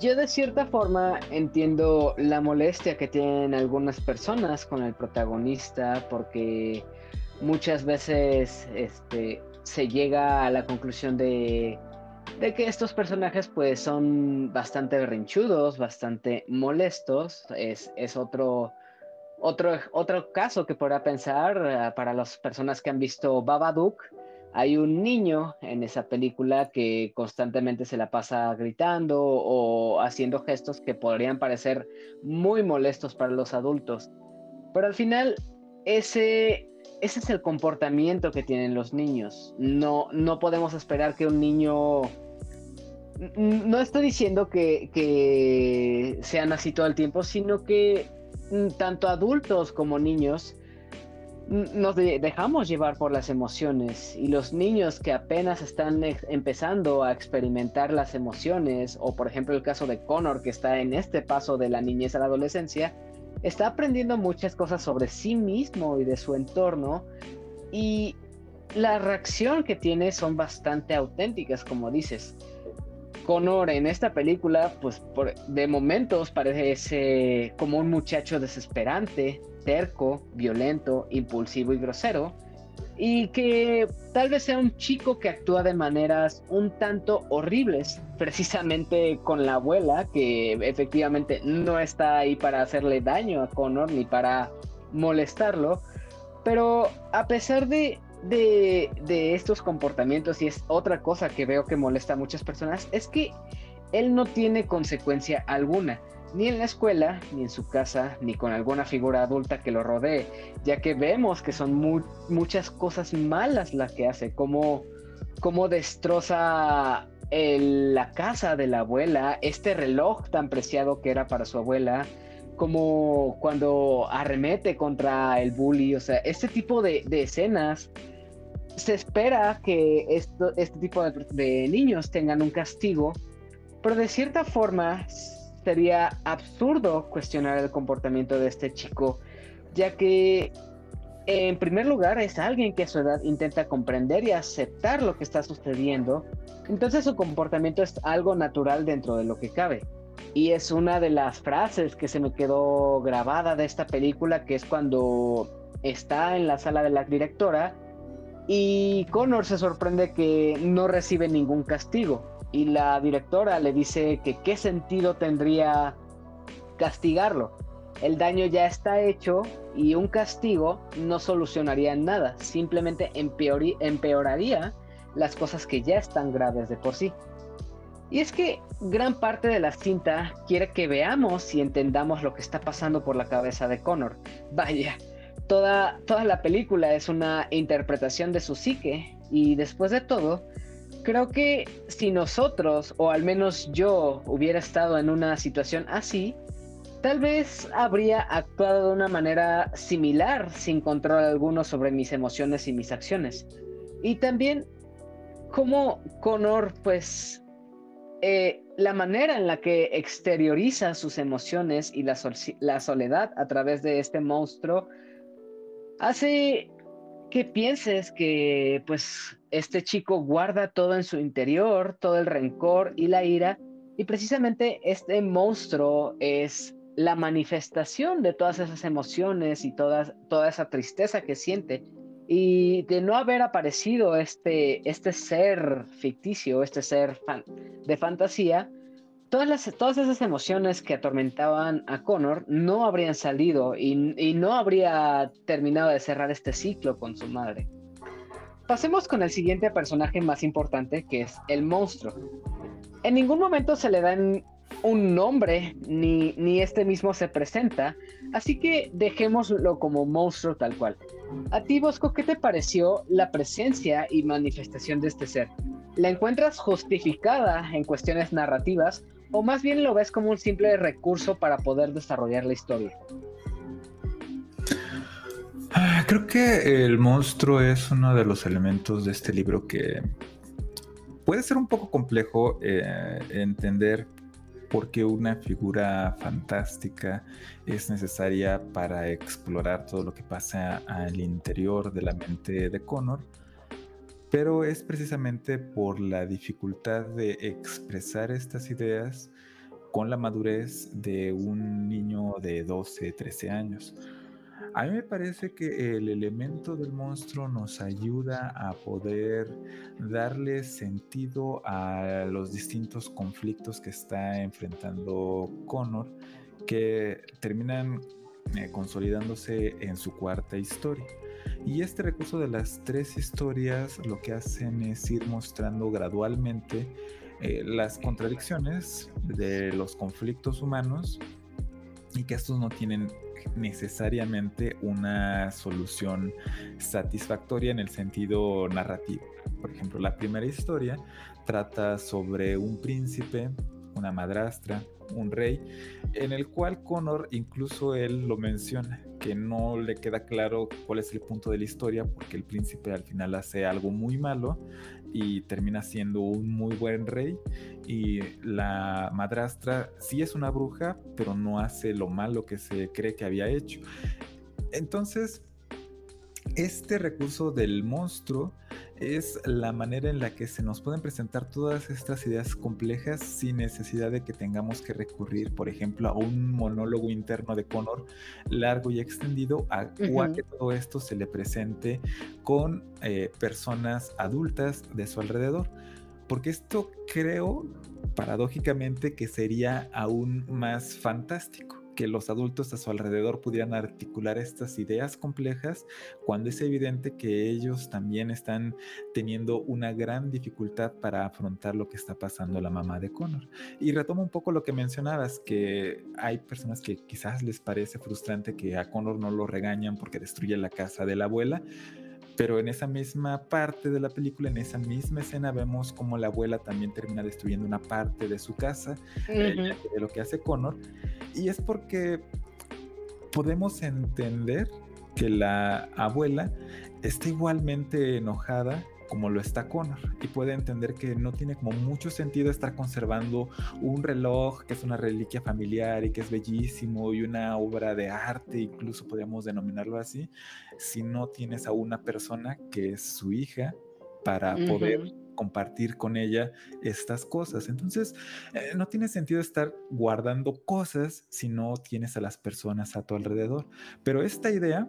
yo de cierta forma entiendo la molestia que tienen algunas personas con el protagonista porque muchas veces este, se llega a la conclusión de, que estos personajes pues son bastante berrinchudos, bastante molestos. Es, es otro, otro, otro caso que podrá pensar eh, para las personas que han visto Babadook hay un niño en esa película que constantemente se la pasa gritando o haciendo gestos que podrían parecer muy molestos para los adultos. Pero al final, ese, ese es el comportamiento que tienen los niños. No, no podemos esperar que un niño... No estoy diciendo que, que sean así todo el tiempo, sino que tanto adultos como niños nos dejamos llevar por las emociones y los niños que apenas están empezando a experimentar las emociones, o por ejemplo el caso de Connor que está en este paso de la niñez a la adolescencia, está aprendiendo muchas cosas sobre sí mismo y de su entorno y la reacción que tiene son bastante auténticas, como dices. Connor en esta película, pues de momentos parece como un muchacho desesperante, terco, violento, impulsivo y grosero, y que tal vez sea un chico que actúa de maneras un tanto horribles, *laughs* precisamente con la abuela, que efectivamente no está ahí para hacerle daño a Connor ni para molestarlo, pero a pesar de, de, de estos comportamientos, y es otra cosa que veo que molesta a muchas personas, es que él no tiene consecuencia alguna ni en la escuela, ni en su casa, ni con alguna figura adulta que lo rodee, ya que vemos que son muchas cosas malas las que hace, como, como destroza la casa de la abuela, este reloj tan preciado que era para su abuela, como cuando arremete contra el bully, o sea, este tipo de, escenas se espera que este tipo de niños tengan un castigo, pero de cierta forma sería absurdo cuestionar el comportamiento de este chico, ya que en primer lugar es alguien que a su edad intenta comprender y aceptar lo que está sucediendo, entonces su comportamiento es algo natural dentro de lo que cabe. Y es una de las frases que se me quedó grabada de esta película, que es cuando está en la sala de la directora y Connor se sorprende que no recibe ningún castigo y la directora le dice que qué sentido tendría castigarlo. El daño ya está hecho y un castigo no solucionaría nada, simplemente empeoraría las cosas que ya están graves de por sí. Y es que gran parte de la cinta quiere que veamos y entendamos lo que está pasando por la cabeza de Connor. Vaya, toda, toda la película es una interpretación de su psique y después de todo, creo que si nosotros, o al menos yo, hubiera estado en una situación así, tal vez habría actuado de una manera similar, sin control alguno sobre mis emociones y mis acciones. Y también como Connor, pues, eh, la manera en la que exterioriza sus emociones y la, la soledad a través de este monstruo hace que pienses que pues este chico guarda todo en su interior, todo el rencor y la ira, Y precisamente este monstruo es la manifestación de todas esas emociones y toda esa tristeza que siente. Y de no haber aparecido este, este ser ficticio, este ser de fantasía, todas, esas emociones que atormentaban a Connor no habrían salido y no habría terminado de cerrar este ciclo con su madre. Pasemos con el siguiente personaje más importante, que es el monstruo. En ningún momento se le dan un nombre, ni, ni este mismo se presenta, así que dejémoslo como monstruo tal cual. A ti, Bosco, ¿qué te pareció la presencia y manifestación de este ser? ¿La encuentras justificada en cuestiones narrativas o más bien lo ves como un simple recurso para poder desarrollar la historia? Creo que el monstruo es uno de los elementos de este libro que puede ser un poco complejo eh, entender por qué una figura fantástica es necesaria para explorar todo lo que pasa al interior de la mente de Connor, pero es precisamente por la dificultad de expresar estas ideas con la madurez de un niño de 12, 13 años. A mí me parece que el elemento del monstruo nos ayuda a poder darle sentido a los distintos conflictos que está enfrentando Connor, que terminan eh, consolidándose en su cuarta historia. Y este recurso de las tres historias lo que hacen es ir mostrando gradualmente eh, las contradicciones de los conflictos humanos y que estos no tienen necesariamente una solución satisfactoria en el sentido narrativo. Por ejemplo, la primera historia trata sobre un príncipe, una madrastra, un rey, en el cual Connor incluso él lo menciona, que no le queda claro cuál es el punto de la historia, porque el príncipe al final hace algo muy malo y termina siendo un muy buen rey y la madrastra sí es una bruja, pero no hace lo malo que se cree que había hecho. Entonces, este recurso del monstruo es la manera en la que se nos pueden presentar todas estas ideas complejas sin necesidad de que tengamos que recurrir, por ejemplo, a un monólogo interno de Connor largo y extendido, a, o a que todo esto se le presente con eh, personas adultas de su alrededor. Porque esto creo, paradójicamente, que sería aún más fantástico que los adultos a su alrededor pudieran articular estas ideas complejas cuando es evidente que ellos también están teniendo una gran dificultad para afrontar lo que está pasando la mamá de Connor. Y retomo un poco lo que mencionabas, que hay personas que quizás les parece frustrante que a Connor no lo regañan porque destruye la casa de la abuela, pero en esa misma parte de la película, en esa misma escena, vemos como la abuela también termina destruyendo una parte de su casa, eh, de lo que hace Connor. Y es porque podemos entender que la abuela está igualmente enojada como lo está Connor y puede entender que no tiene como mucho sentido estar conservando un reloj que es una reliquia familiar y que es bellísimo y una obra de arte, incluso podríamos denominarlo así, si no tienes a una persona que es su hija para poder compartir con ella estas cosas. Entonces, eh, no tiene sentido estar guardando cosas si no tienes a las personas a tu alrededor. Pero esta idea,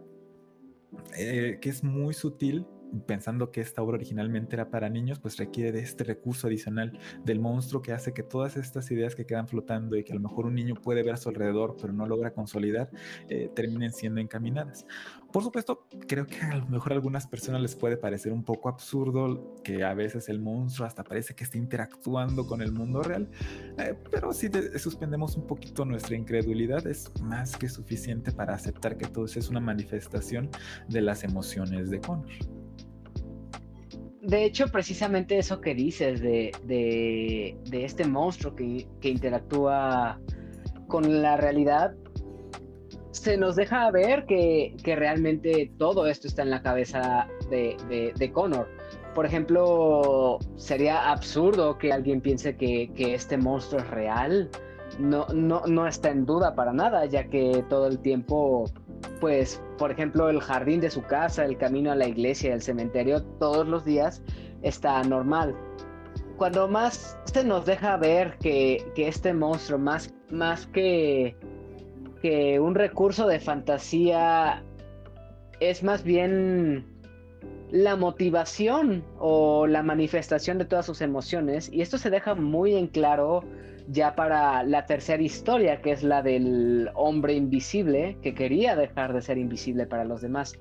eh, que es muy sutil, pensando que esta obra originalmente era para niños, pues requiere de este recurso adicional del monstruo que hace que todas estas ideas que quedan flotando y que a lo mejor un niño puede ver a su alrededor pero no logra consolidar, eh, terminen siendo encaminadas. Por supuesto, creo que a lo mejor a algunas personas les puede parecer un poco absurdo que a veces el monstruo hasta parece que está interactuando con el mundo real, eh, pero si suspendemos un poquito nuestra incredulidad, es más que suficiente para aceptar que todo eso es una manifestación de las emociones de Connor de hecho, precisamente eso que dices de, este monstruo que, interactúa con la realidad, se nos deja ver que, realmente todo esto está en la cabeza de, de, Connor. Por ejemplo, sería absurdo que alguien piense que, este monstruo es real. No, no, no está en duda para nada, ya que todo el tiempo pues, por ejemplo, el jardín de su casa, el camino a la iglesia, el cementerio, todos los días está normal. cuando más se nos deja ver que, este monstruo, más, más que, que un recurso de fantasía, es más bien la motivación o la manifestación de todas sus emociones. Y esto se deja muy en claro ya para la tercera historia, que es la del hombre invisible, que quería dejar de ser invisible para los demás.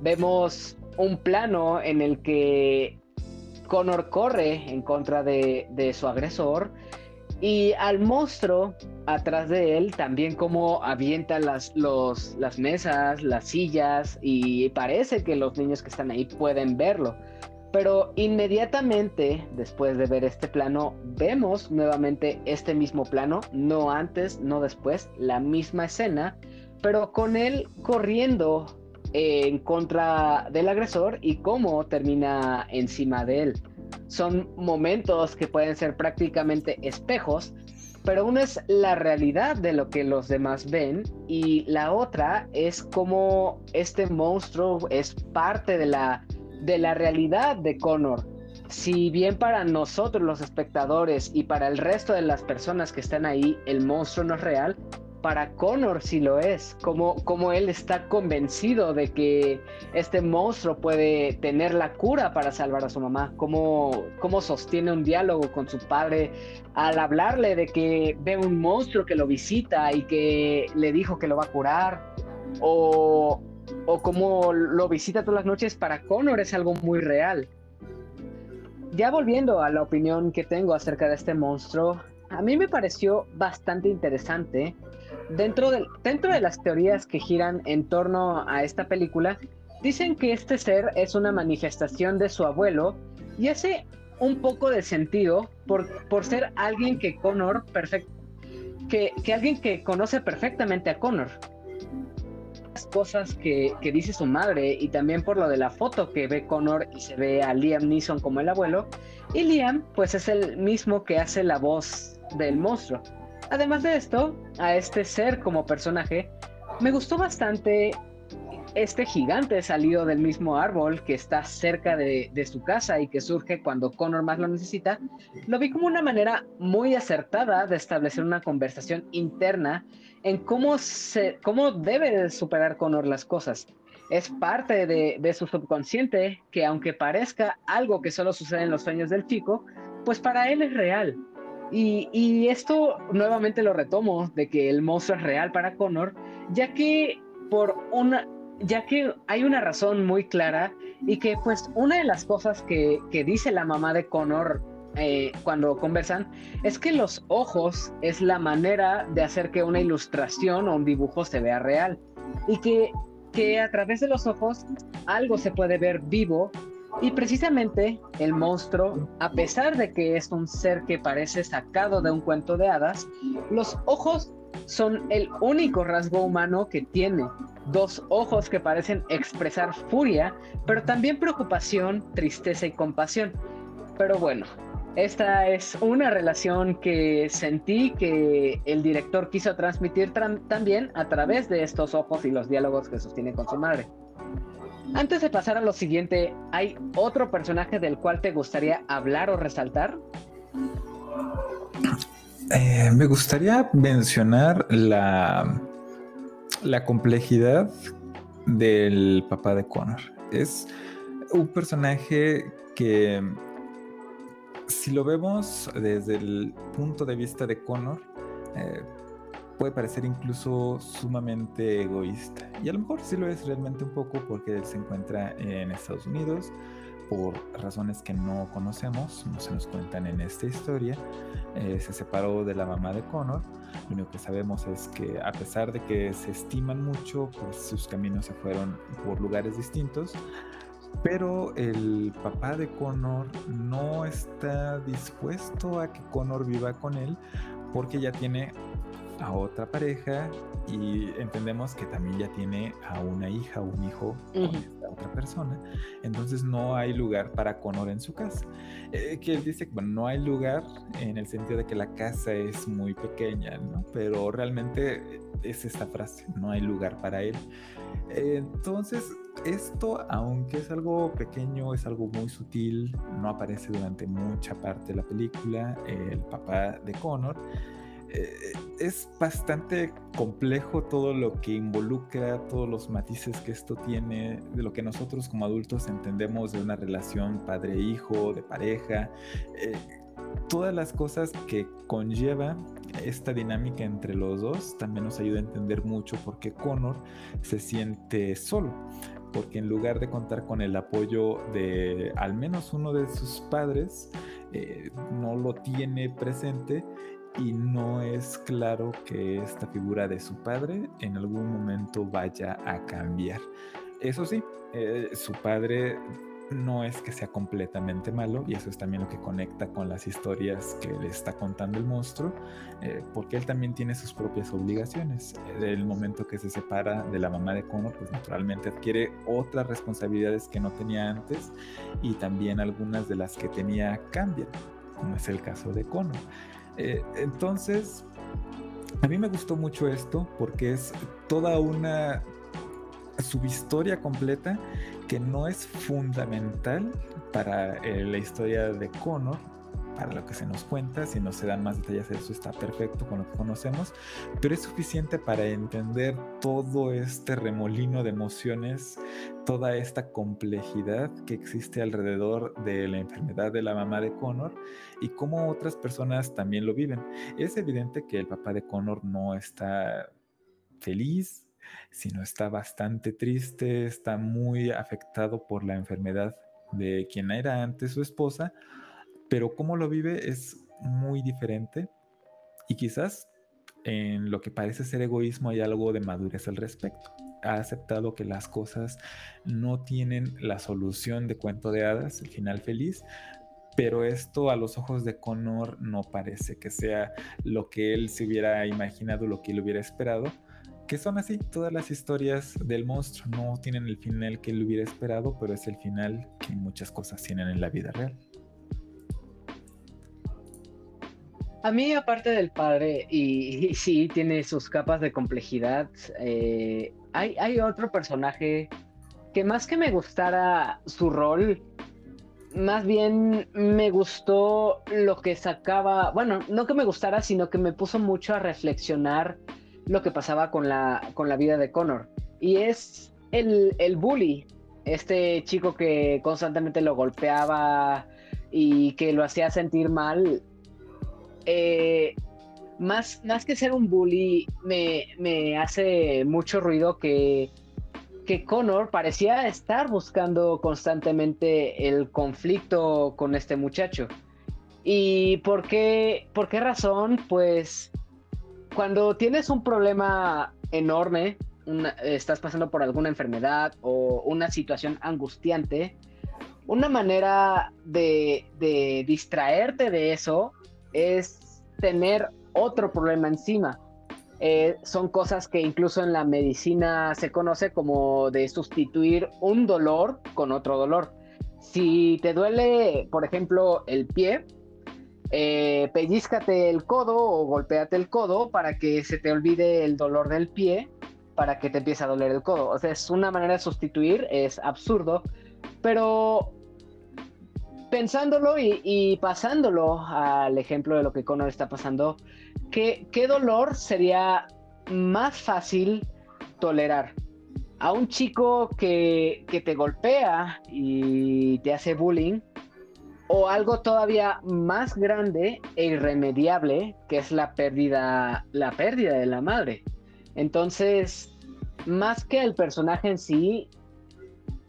Vemos un plano en el que Connor corre en contra de, su agresor y al monstruo atrás de él también como avienta las, las mesas, las sillas y parece que los niños que están ahí pueden verlo. Pero inmediatamente después de ver este plano, vemos nuevamente este mismo plano, no antes, no después, la misma escena, pero con él corriendo en contra del agresor y cómo termina encima de él. Son momentos que pueden ser prácticamente espejos, pero una es la realidad de lo que los demás ven y la otra es cómo este monstruo es parte de la, de la realidad de Connor. Si bien para nosotros los espectadores y para el resto de las personas que están ahí el monstruo no es real, para Connor sí lo es, como, como él está convencido de que este monstruo puede tener la cura para salvar a su mamá, cómo, cómo sostiene un diálogo con su padre al hablarle de que ve un monstruo que lo visita y que le dijo que lo va a curar, o, o cómo lo visita todas las noches, para Connor es algo muy real. Ya volviendo a la opinión que tengo acerca de este monstruo, a mí me pareció bastante interesante dentro de, dentro de las teorías que giran en torno a esta película, dicen que este ser es una manifestación de su abuelo y hace un poco de sentido por, por ser alguien que Connor perfect, que, que, alguien que conoce perfectamente a Connor. Cosas que, que, dice su madre y también por lo de la foto que ve Connor y se ve a Liam Neeson como el abuelo. Y Liam pues es el mismo que hace la voz del monstruo. Además de esto, a este ser como personaje, me gustó bastante este gigante salido del mismo árbol que está cerca de, su casa y que surge cuando Connor más lo necesita, lo vi como una manera muy acertada de establecer una conversación interna en cómo, se, cómo debe superar Connor las cosas. Es parte de, su subconsciente que aunque parezca algo que solo sucede en los sueños del chico, pues para él es real y, esto nuevamente lo retomo de que el monstruo es real para Connor, ya que por una, ya que hay una razón muy clara y que pues una de las cosas que, dice la mamá de Connor eh, cuando conversan es que los ojos es la manera de hacer que una ilustración o un dibujo se vea real y que, que a través de los ojos algo se puede ver vivo y precisamente el monstruo, a pesar de que es un ser que parece sacado de un cuento de hadas, los ojos son el único rasgo humano que tiene. Dos ojos que parecen expresar furia, pero también preocupación, tristeza y compasión. Pero bueno, esta es una relación que sentí que el director quiso transmitir también a través de estos ojos y los diálogos que sostiene con su madre. Antes de pasar a lo siguiente, ¿hay otro personaje del cual te gustaría hablar o resaltar? Eh, me gustaría mencionar la, la complejidad del papá de Connor. Es un personaje que, si lo vemos desde el punto de vista de Connor, eh, puede parecer incluso sumamente egoísta. Y a lo mejor sí lo es realmente un poco porque él se encuentra en Estados Unidos por razones que no conocemos, no se nos cuentan en esta historia. Eh, se separó de la mamá de Connor. Lo único que sabemos es que a pesar de que se estiman mucho, pues sus caminos se fueron por lugares distintos. Pero el papá de Connor no está dispuesto a que Connor viva con él porque ya tiene a otra pareja y entendemos que también ya tiene a una hija o un hijo con esta otra persona. Entonces no hay lugar para Connor en su casa. Eh, que él dice que bueno, no hay lugar en el sentido de que la casa es muy pequeña, ¿no? Pero realmente es esta frase, no hay lugar para él. entonces esto, aunque es algo pequeño, es algo muy sutil, no aparece durante mucha parte de la película, el papá de Connor. Eh, es bastante complejo todo lo que involucra, todos los matices que esto tiene, de lo que nosotros como adultos entendemos de una relación padre-hijo, de pareja, eh, todas las cosas que conlleva esta dinámica entre los dos también nos ayuda a entender mucho por qué Connor se siente solo porque en lugar de contar con el apoyo de al menos uno de sus padres, eh, no lo tiene presente y no es claro que esta figura de su padre en algún momento vaya a cambiar. Eso sí, eh, su padre no es que sea completamente malo y eso es también lo que conecta con las historias que le está contando el monstruo, eh, porque él también tiene sus propias obligaciones. El momento que se separa de la mamá de Connor, pues naturalmente adquiere otras responsabilidades que no tenía antes y también algunas de las que tenía cambian, como es el caso de Connor. Eh, entonces, a mí me gustó mucho esto porque es toda una subhistoria completa que no es fundamental para eh, la historia de Connor, para lo que se nos cuenta, si no se dan más detalles, eso está perfecto con lo que conocemos, pero es suficiente para entender todo este remolino de emociones, toda esta complejidad que existe alrededor de la enfermedad de la mamá de Connor y cómo otras personas también lo viven. Es evidente que el papá de Connor no está feliz, sino está bastante triste, está muy afectado por la enfermedad de quien era antes su esposa, pero cómo lo vive es muy diferente y quizás en lo que parece ser egoísmo hay algo de madurez al respecto. Ha aceptado que las cosas no tienen la solución de cuento de hadas, el final feliz, pero esto a los ojos de Connor no parece que sea lo que él se hubiera imaginado, lo que él hubiera esperado, que son así, todas las historias del monstruo no tienen el final que él hubiera esperado, pero es el final que muchas cosas tienen en la vida real. A mí, aparte del padre, y, sí, tiene sus capas de complejidad, eh, hay, hay otro personaje que más que me gustara su rol, más bien me gustó lo que sacaba, bueno, no que me gustara, sino que me puso mucho a reflexionar lo que pasaba con la, con la vida de Connor. Y es el, el bully, este chico que constantemente lo golpeaba y que lo hacía sentir mal. Eh, más, más que ser un bully, me, me hace mucho ruido que, que Connor parecía estar buscando constantemente el conflicto con este muchacho. ¿Y por qué, por qué razón? Pues cuando tienes un problema enorme, estás pasando por alguna enfermedad o una situación angustiante, una manera de, distraerte de eso es tener otro problema encima. Eh, son cosas que incluso en la medicina se conoce como de sustituir un dolor con otro dolor. Si te duele, por ejemplo, el pie, eh, el codo o golpéate el codo para que se te olvide el dolor del pie, para que te empiece a doler el codo. O sea, es una manera de sustituir, es absurdo, pero pensándolo y, pasándolo al ejemplo de lo que Connor está pasando, ¿qué, ¿qué dolor sería más fácil tolerar? A un chico que, que te golpea y te hace bullying, o algo todavía más grande e irremediable, que es la pérdida, la pérdida de la madre. Entonces, más que el personaje en sí,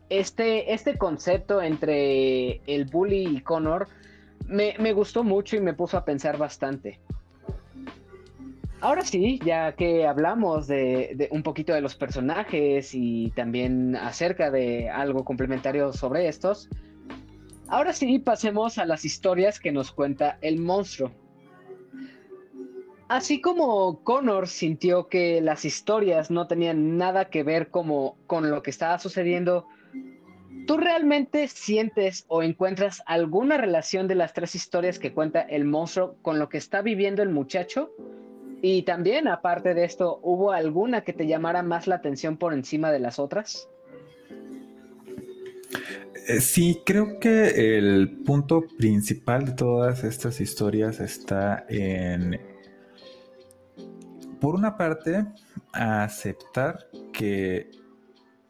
este, este concepto entre el bully y Connor me, gustó mucho y me puso a pensar bastante. Ahora sí, ya que hablamos de, de, un poquito de los personajes y también acerca de algo complementario sobre estos, Ahora sí, pasemos a las historias que nos cuenta el monstruo. Así como Connor sintió que las historias no tenían nada que ver como, con lo que estaba sucediendo, ¿tú realmente sientes o encuentras alguna relación de las tres historias que cuenta el monstruo con lo que está viviendo el muchacho? Y también, aparte de esto, ¿hubo alguna que te llamara más la atención por encima de las otras? Eh, sí, creo que el punto principal de todas estas historias está en, por una parte, aceptar que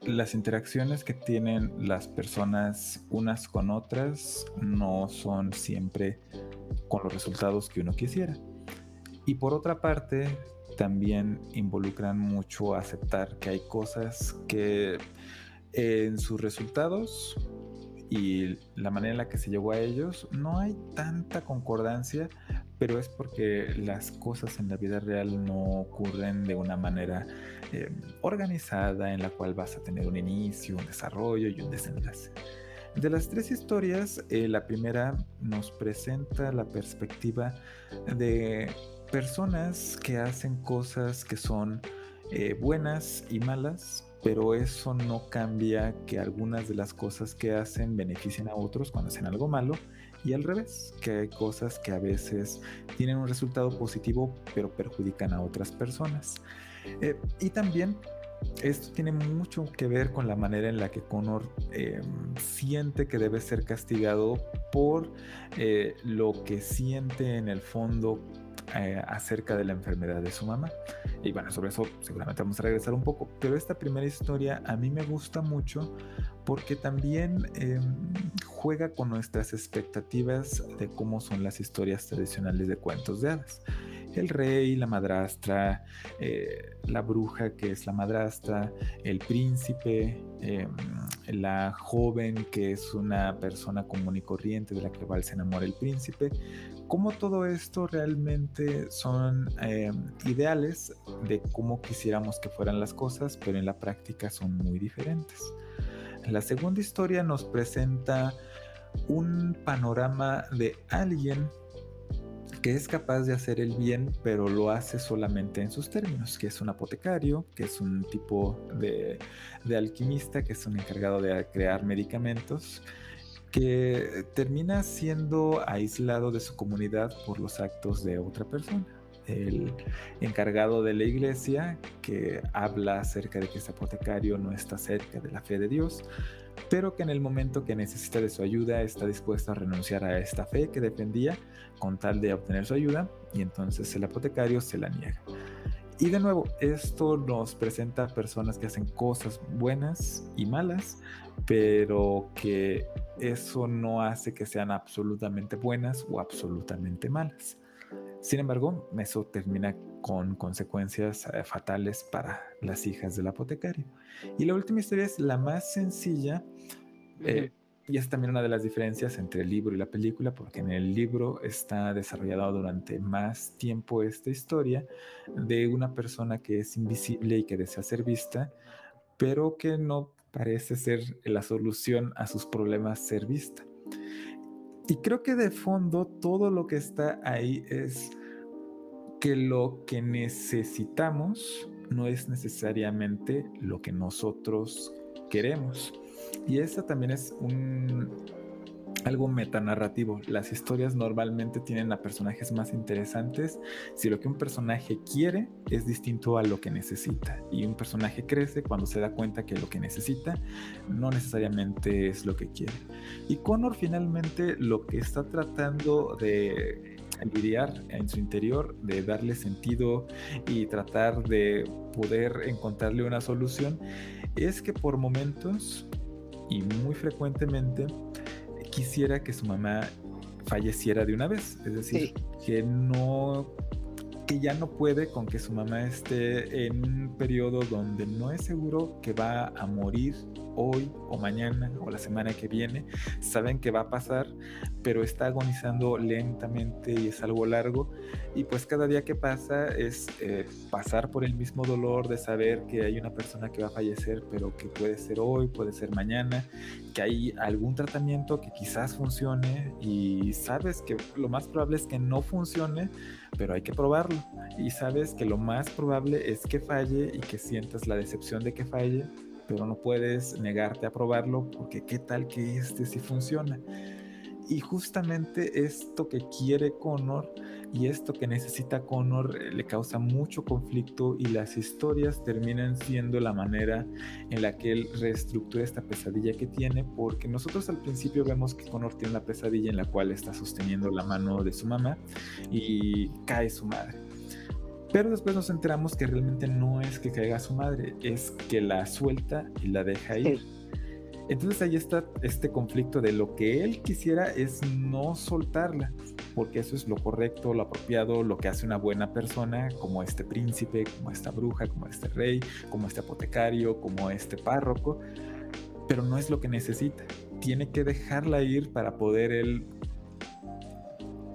las interacciones que tienen las personas unas con otras no son siempre con los resultados que uno quisiera. Y por otra parte, también involucran mucho aceptar que hay cosas que en sus resultados y la manera en la que se llegó a ellos no hay tanta concordancia, pero es porque las cosas en la vida real no ocurren de una manera eh, organizada en la cual vas a tener un inicio, un desarrollo y un desenlace. De las tres historias, eh, la primera nos presenta la perspectiva de personas que hacen cosas que son eh, buenas y malas, pero eso no cambia que algunas de las cosas que hacen beneficien a otros cuando hacen algo malo y al revés, que hay cosas que a veces tienen un resultado positivo pero perjudican a otras personas. Eh, y también esto tiene mucho que ver con la manera en la que Connor em, siente que debe ser castigado por eh, lo que siente en el fondo eh, acerca de la enfermedad de su mamá. Y bueno, sobre eso seguramente vamos a regresar un poco. Pero esta primera historia a mí me gusta mucho porque también em, juega con nuestras expectativas de cómo son las historias tradicionales de cuentos de hadas el rey, la madrastra, eh, la bruja que es la madrastra, el príncipe, em, la joven que es una persona común y corriente de la que va se enamora el príncipe. Cómo todo esto realmente son em, ideales de cómo quisiéramos que fueran las cosas, pero en la práctica son muy diferentes. La segunda historia nos presenta un panorama de alguien que es capaz de hacer el bien, pero lo hace solamente en sus términos, que es un apotecario, que es un tipo de, alquimista, que es un encargado de crear medicamentos, que termina siendo aislado de su comunidad por los actos de otra persona. El encargado de la iglesia que habla acerca de que ese apotecario no está cerca de la fe de Dios, pero que en el momento que necesita de su ayuda está dispuesto a renunciar a esta fe que defendía con tal de obtener su ayuda y entonces el apotecario se la niega. Y de nuevo, esto nos presenta personas que hacen cosas buenas y malas, pero que eso no hace que sean absolutamente buenas o absolutamente malas. Sin embargo, eso termina con consecuencias eh, fatales para las hijas del apotecario. Y la última historia es la más sencilla, eh, y es también una de las diferencias entre el libro y la película, porque en el libro está desarrollado durante más tiempo esta historia de una persona que es invisible y que desea ser vista, pero que no parece ser la solución a sus problemas ser vista. Y creo que de fondo todo lo que está ahí es que lo que necesitamos no es necesariamente lo que nosotros queremos. Y eso también es un algo metanarrativo. Las historias normalmente tienen a personajes más interesantes si lo que un personaje quiere es distinto a lo que necesita. Y un personaje crece cuando se da cuenta que lo que necesita no necesariamente es lo que quiere. Y Connor finalmente lo que está tratando de lidiar en su interior, de darle sentido y tratar de poder encontrarle una solución, es que por momentos y muy frecuentemente quisiera que su mamá falleciera de una vez, es decir, que no que ya no puede con que su mamá esté en un periodo donde no es seguro que va a morir hoy o mañana o la semana que viene. Saben que va a pasar, pero está agonizando lentamente y es algo largo. Y pues cada día que pasa es eh, pasar por el mismo dolor de saber que hay una persona que va a fallecer, pero que puede ser hoy, puede ser mañana, que hay algún tratamiento que quizás funcione y sabes que lo más probable es que no funcione pero hay que probarlo. Y sabes que lo más probable es que falle y que sientas la decepción de que falle, pero no puedes negarte a probarlo porque qué tal que este sí funciona. Y justamente esto que quiere Connor y esto que necesita Connor eh, le causa mucho conflicto y las historias terminan siendo la manera en la que él reestructura esta pesadilla que tiene porque nosotros al principio vemos que Connor tiene una pesadilla en la cual está sosteniendo la mano de su mamá y cae su madre. Pero después nos enteramos que realmente no es que caiga su madre, es que la suelta y la deja ir. Entonces ahí está este conflicto de lo que él quisiera es no soltarla, porque eso es lo correcto, lo apropiado, lo que hace una buena persona, como este príncipe, como esta bruja, como este rey, como este apotecario, como este párroco, pero no es lo que necesita. Tiene que dejarla ir para poder él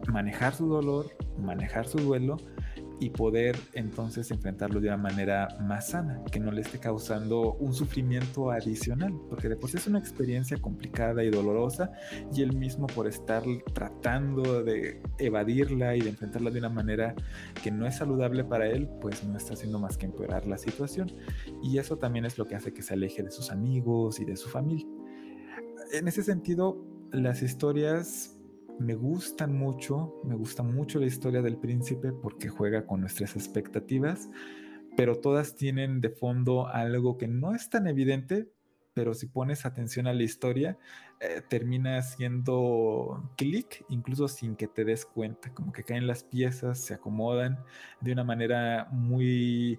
manejar su dolor, manejar su duelo y poder entonces enfrentarlo de una manera más sana, que no le esté causando un sufrimiento adicional, porque de por sí es una experiencia complicada y dolorosa y él mismo por estar tratando de evadirla y de enfrentarla de una manera que no es saludable para él, pues no está haciendo más que empeorar la situación y eso también es lo que hace que se aleje de sus amigos y de su familia. En ese sentido, las historias me gustan mucho, me gusta mucho la historia del príncipe porque juega con nuestras expectativas, pero todas tienen de fondo algo que no es tan evidente, pero si pones atención a la historia, eh, termina haciendo clic, incluso sin que te des cuenta, como que caen las piezas, se acomodan de una manera muy,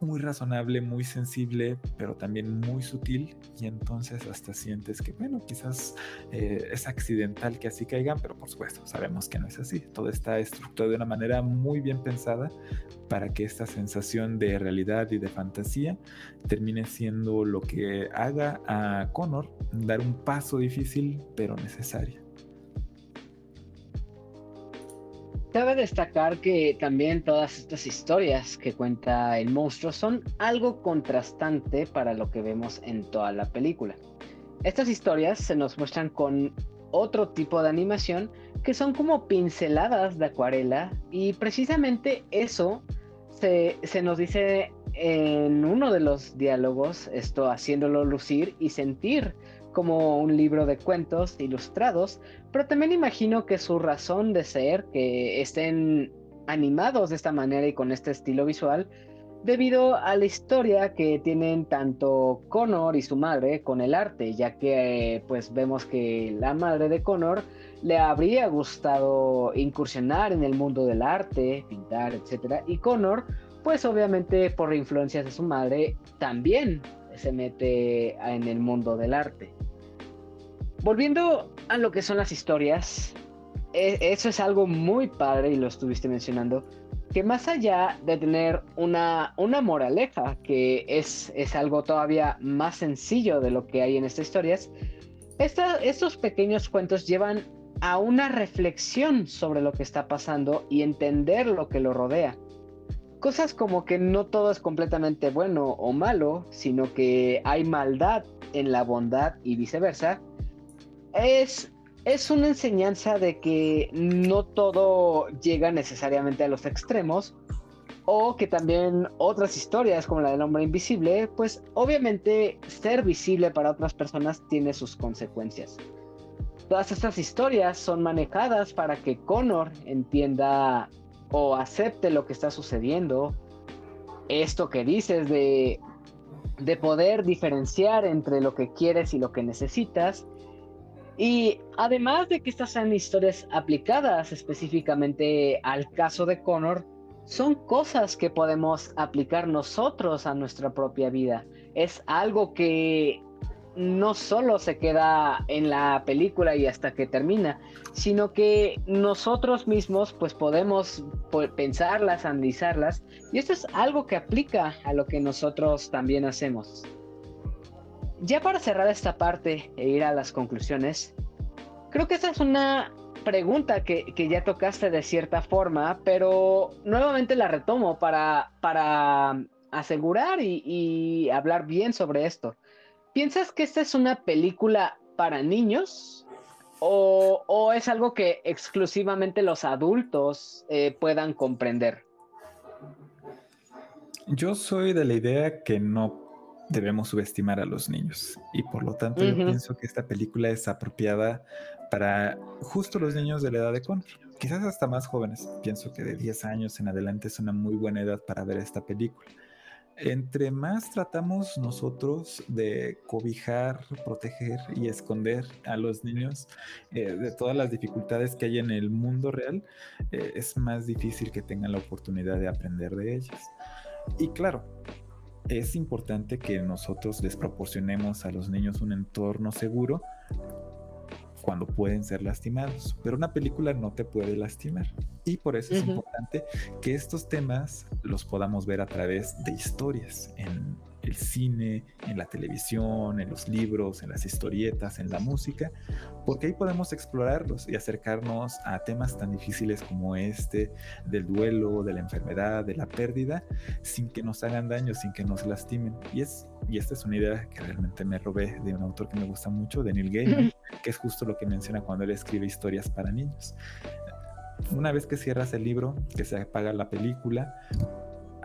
muy razonable, muy sensible, pero también muy sutil y entonces hasta sientes que, bueno, quizás eh, es accidental que así caigan, pero por supuesto sabemos que no es así. Todo está estructurado de una manera muy bien pensada para que esta sensación de realidad y de fantasía termine siendo lo que haga a Connor dar un paso difícil pero necesario. Cabe destacar que también todas estas historias que cuenta el monstruo son algo contrastante para lo que vemos en toda la película. Estas historias se nos muestran con otro tipo de animación que son como pinceladas de acuarela y precisamente eso se, se nos dice en uno de los diálogos, esto haciéndolo lucir y sentir como un libro de cuentos ilustrados, pero también imagino que su razón de ser, que estén animados de esta manera y con este estilo visual, debido a la historia que tienen tanto Connor y su madre con el arte, ya que pues vemos que la madre de Connor le habría gustado incursionar en el mundo del arte, pintar, etc. Y Connor, pues obviamente por influencias de su madre, también se mete en el mundo del arte. Volviendo a lo que son las historias, e, eso es algo muy padre y lo estuviste mencionando, que más allá de tener una, una moraleja, que es, es algo todavía más sencillo de lo que hay en estas historias, estos pequeños cuentos llevan a una reflexión sobre lo que está pasando y entender lo que lo rodea. Cosas como que no todo es completamente bueno o malo, sino que hay maldad en la bondad y viceversa, es, es una enseñanza de que no todo llega necesariamente a los extremos o que también otras historias como la del hombre invisible, pues obviamente ser visible para otras personas tiene sus consecuencias. Todas estas historias son manejadas para que Connor entienda o acepte lo que está sucediendo. Esto que dices de, de poder diferenciar entre lo que quieres y lo que necesitas y además de que estas sean historias aplicadas específicamente al caso de Connor, son cosas que podemos aplicar nosotros a nuestra propia vida. Es algo que no solo se queda en la película y hasta que termina, sino que nosotros mismos pues podemos pensarlas, analizarlas y esto es algo que aplica a lo que nosotros también hacemos. Ya para cerrar esta parte e ir a las conclusiones, creo que esta es una pregunta que, ya tocaste de cierta forma, pero nuevamente la retomo para, para asegurar y, hablar bien sobre esto. ¿Piensas que esta es una película para niños? ¿O, es algo que exclusivamente los adultos eh, puedan comprender? Yo soy de la idea que no debemos subestimar a los niños. Y por lo tanto, yo pienso que esta película es apropiada para justo los niños de la edad de Connor. Quizás hasta más jóvenes. Pienso que de 10 años en adelante es una muy buena edad para ver esta película. Entre más tratamos nosotros de cobijar, proteger y esconder a los niños eh, de todas las dificultades que hay en el mundo real, eh, es más difícil que tengan la oportunidad de aprender de ellas. Y claro, es importante que nosotros les proporcionemos a los niños un entorno seguro cuando pueden ser lastimados, pero una película no te puede lastimar. Y por eso es importante que estos temas los podamos ver a través de historias en el cine, en la televisión, en los libros, en las historietas, en la música, porque ahí podemos explorarlos y acercarnos a temas tan difíciles como este, del duelo, de la enfermedad, de la pérdida, sin que nos hagan daño, sin que nos lastimen. Y, es, y esta es una idea que realmente me robé de un autor que me gusta mucho, de Neil Gaiman, que es justo lo que menciona cuando él escribe historias para niños. Una vez que cierras el libro, que se apaga la película,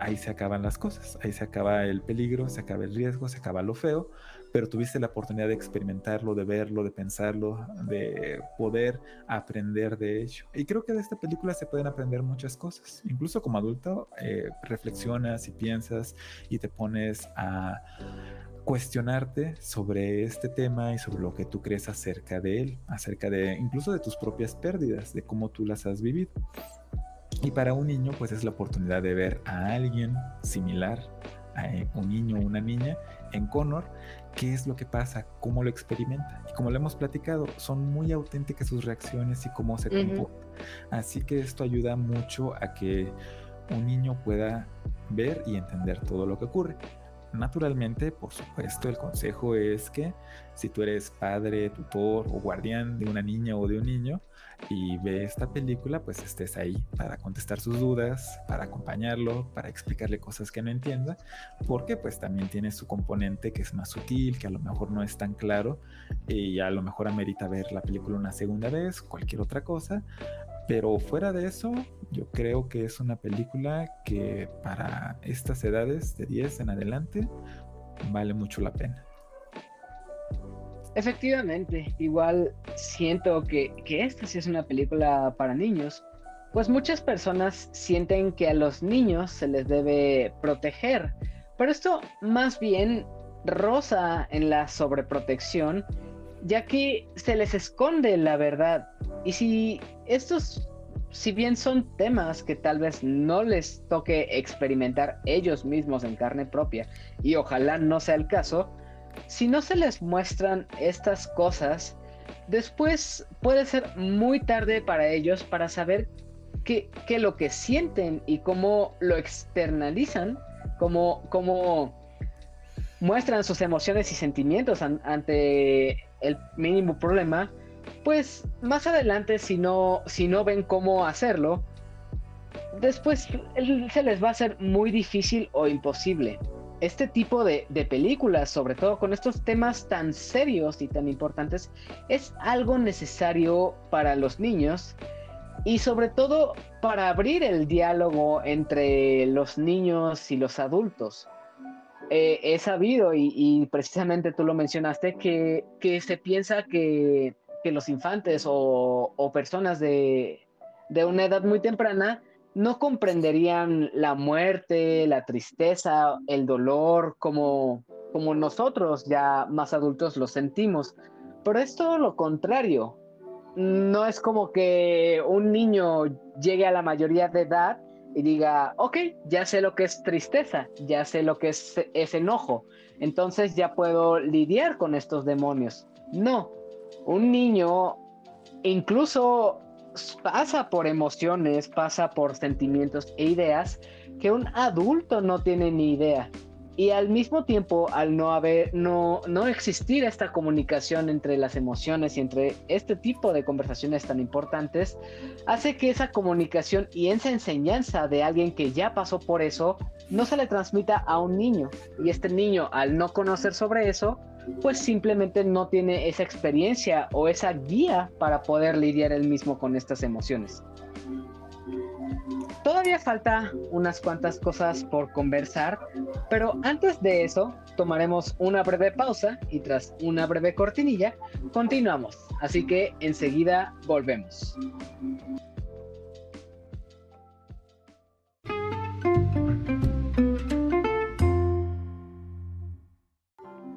ahí se acaban las cosas, ahí se acaba el peligro, se acaba el riesgo, se acaba lo feo, pero tuviste la oportunidad de experimentarlo, de verlo, de pensarlo, de poder aprender de ello. Y creo que de esta película se pueden aprender muchas cosas. Incluso como adulto, eh, reflexionas y piensas y te pones a cuestionarte sobre este tema y sobre lo que tú crees acerca de él, acerca de incluso de tus propias pérdidas, de cómo tú las has vivido. Y para un niño, pues es la oportunidad de ver a alguien similar, a eh, un niño o una niña en Connor, qué es lo que pasa, cómo lo experimenta. Y como lo hemos platicado, son muy auténticas sus reacciones y cómo se comporta. Así que esto ayuda mucho a que un niño pueda ver y entender todo lo que ocurre. Naturalmente, por supuesto, el consejo es que si tú eres padre, tutor o guardián de una niña o de un niño, y ve esta película, pues estés ahí para contestar sus dudas, para acompañarlo, para explicarle cosas que no entienda, porque pues también tiene su componente que es más sutil, que a lo mejor no es tan claro y a lo mejor amerita ver la película una segunda vez, cualquier otra cosa, pero fuera de eso, yo creo que es una película que para estas edades de 10 en adelante vale mucho la pena. Efectivamente, igual siento que, esta sí es una película para niños, pues muchas personas sienten que a los niños se les debe proteger, pero esto más bien rosa en la sobreprotección, ya que se les esconde la verdad. Y si estos, si bien son temas que tal vez no les toque experimentar ellos mismos en carne propia, y ojalá no sea el caso, si no se les muestran estas cosas, después puede ser muy tarde para ellos para saber qué, lo que sienten y cómo lo externalizan, cómo, cómo muestran sus emociones y sentimientos ante el mínimo problema, pues más adelante si no, si no ven cómo hacerlo, después se les va a hacer muy difícil o imposible este tipo de, películas, sobre todo con estos temas tan serios y tan importantes, es algo necesario para los niños y sobre todo para abrir el diálogo entre los niños y los adultos. Eh, he sabido, y, precisamente tú lo mencionaste, que, se piensa que, los infantes o, personas de, de una edad muy temprana no comprenderían la muerte, la tristeza, el dolor como, como nosotros ya más adultos lo sentimos. Pero es todo lo contrario. No es como que un niño llegue a la mayoría de edad y diga, ok, ya sé lo que es tristeza, ya sé lo que es, es enojo, entonces ya puedo lidiar con estos demonios. No, un niño incluso pasa por emociones, pasa por sentimientos e ideas que un adulto no tiene ni idea. Y al mismo tiempo, al no haber, no, no existir esta comunicación entre las emociones y entre este tipo de conversaciones tan importantes, hace que esa comunicación y esa enseñanza de alguien que ya pasó por eso no se le transmita a un niño. Y este niño, al no conocer sobre eso, pues simplemente no tiene esa experiencia o esa guía para poder lidiar él mismo con estas emociones. Todavía falta unas cuantas cosas por conversar, pero antes de eso tomaremos una breve pausa y tras una breve cortinilla continuamos. Así que enseguida volvemos.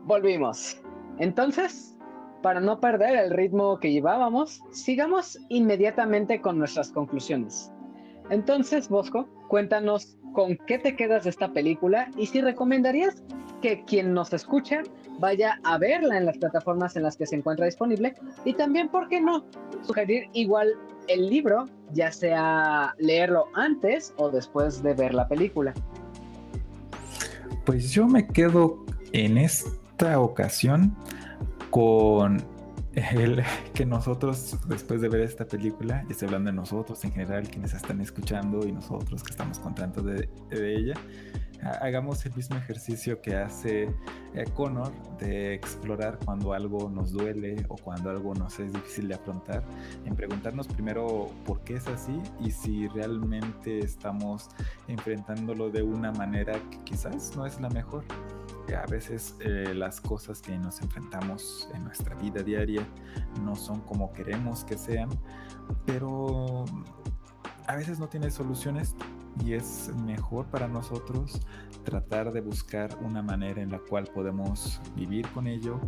Volvimos. Entonces, para no perder el ritmo que llevábamos, sigamos inmediatamente con nuestras conclusiones. Entonces, Bosco, cuéntanos con qué te quedas de esta película y si recomendarías que quien nos escucha vaya a verla en las plataformas en las que se encuentra disponible y también, ¿por qué no? Sugerir igual el libro, ya sea leerlo antes o después de ver la película. Pues yo me quedo en esta ocasión con el *laughs* que nosotros, después de ver esta película, y estoy hablando de nosotros en general, quienes están escuchando y nosotros que estamos contentos de, de ella, hagamos el mismo ejercicio que hace eh, Connor de explorar cuando algo nos duele o cuando algo nos es difícil de afrontar, en preguntarnos primero por qué es así y si realmente estamos enfrentándolo de una manera que quizás no es la mejor. A veces eh, las cosas que nos enfrentamos en nuestra vida diaria no son como queremos que sean, pero a veces no tiene soluciones y es mejor para nosotros tratar de buscar una manera en la cual podemos vivir con ello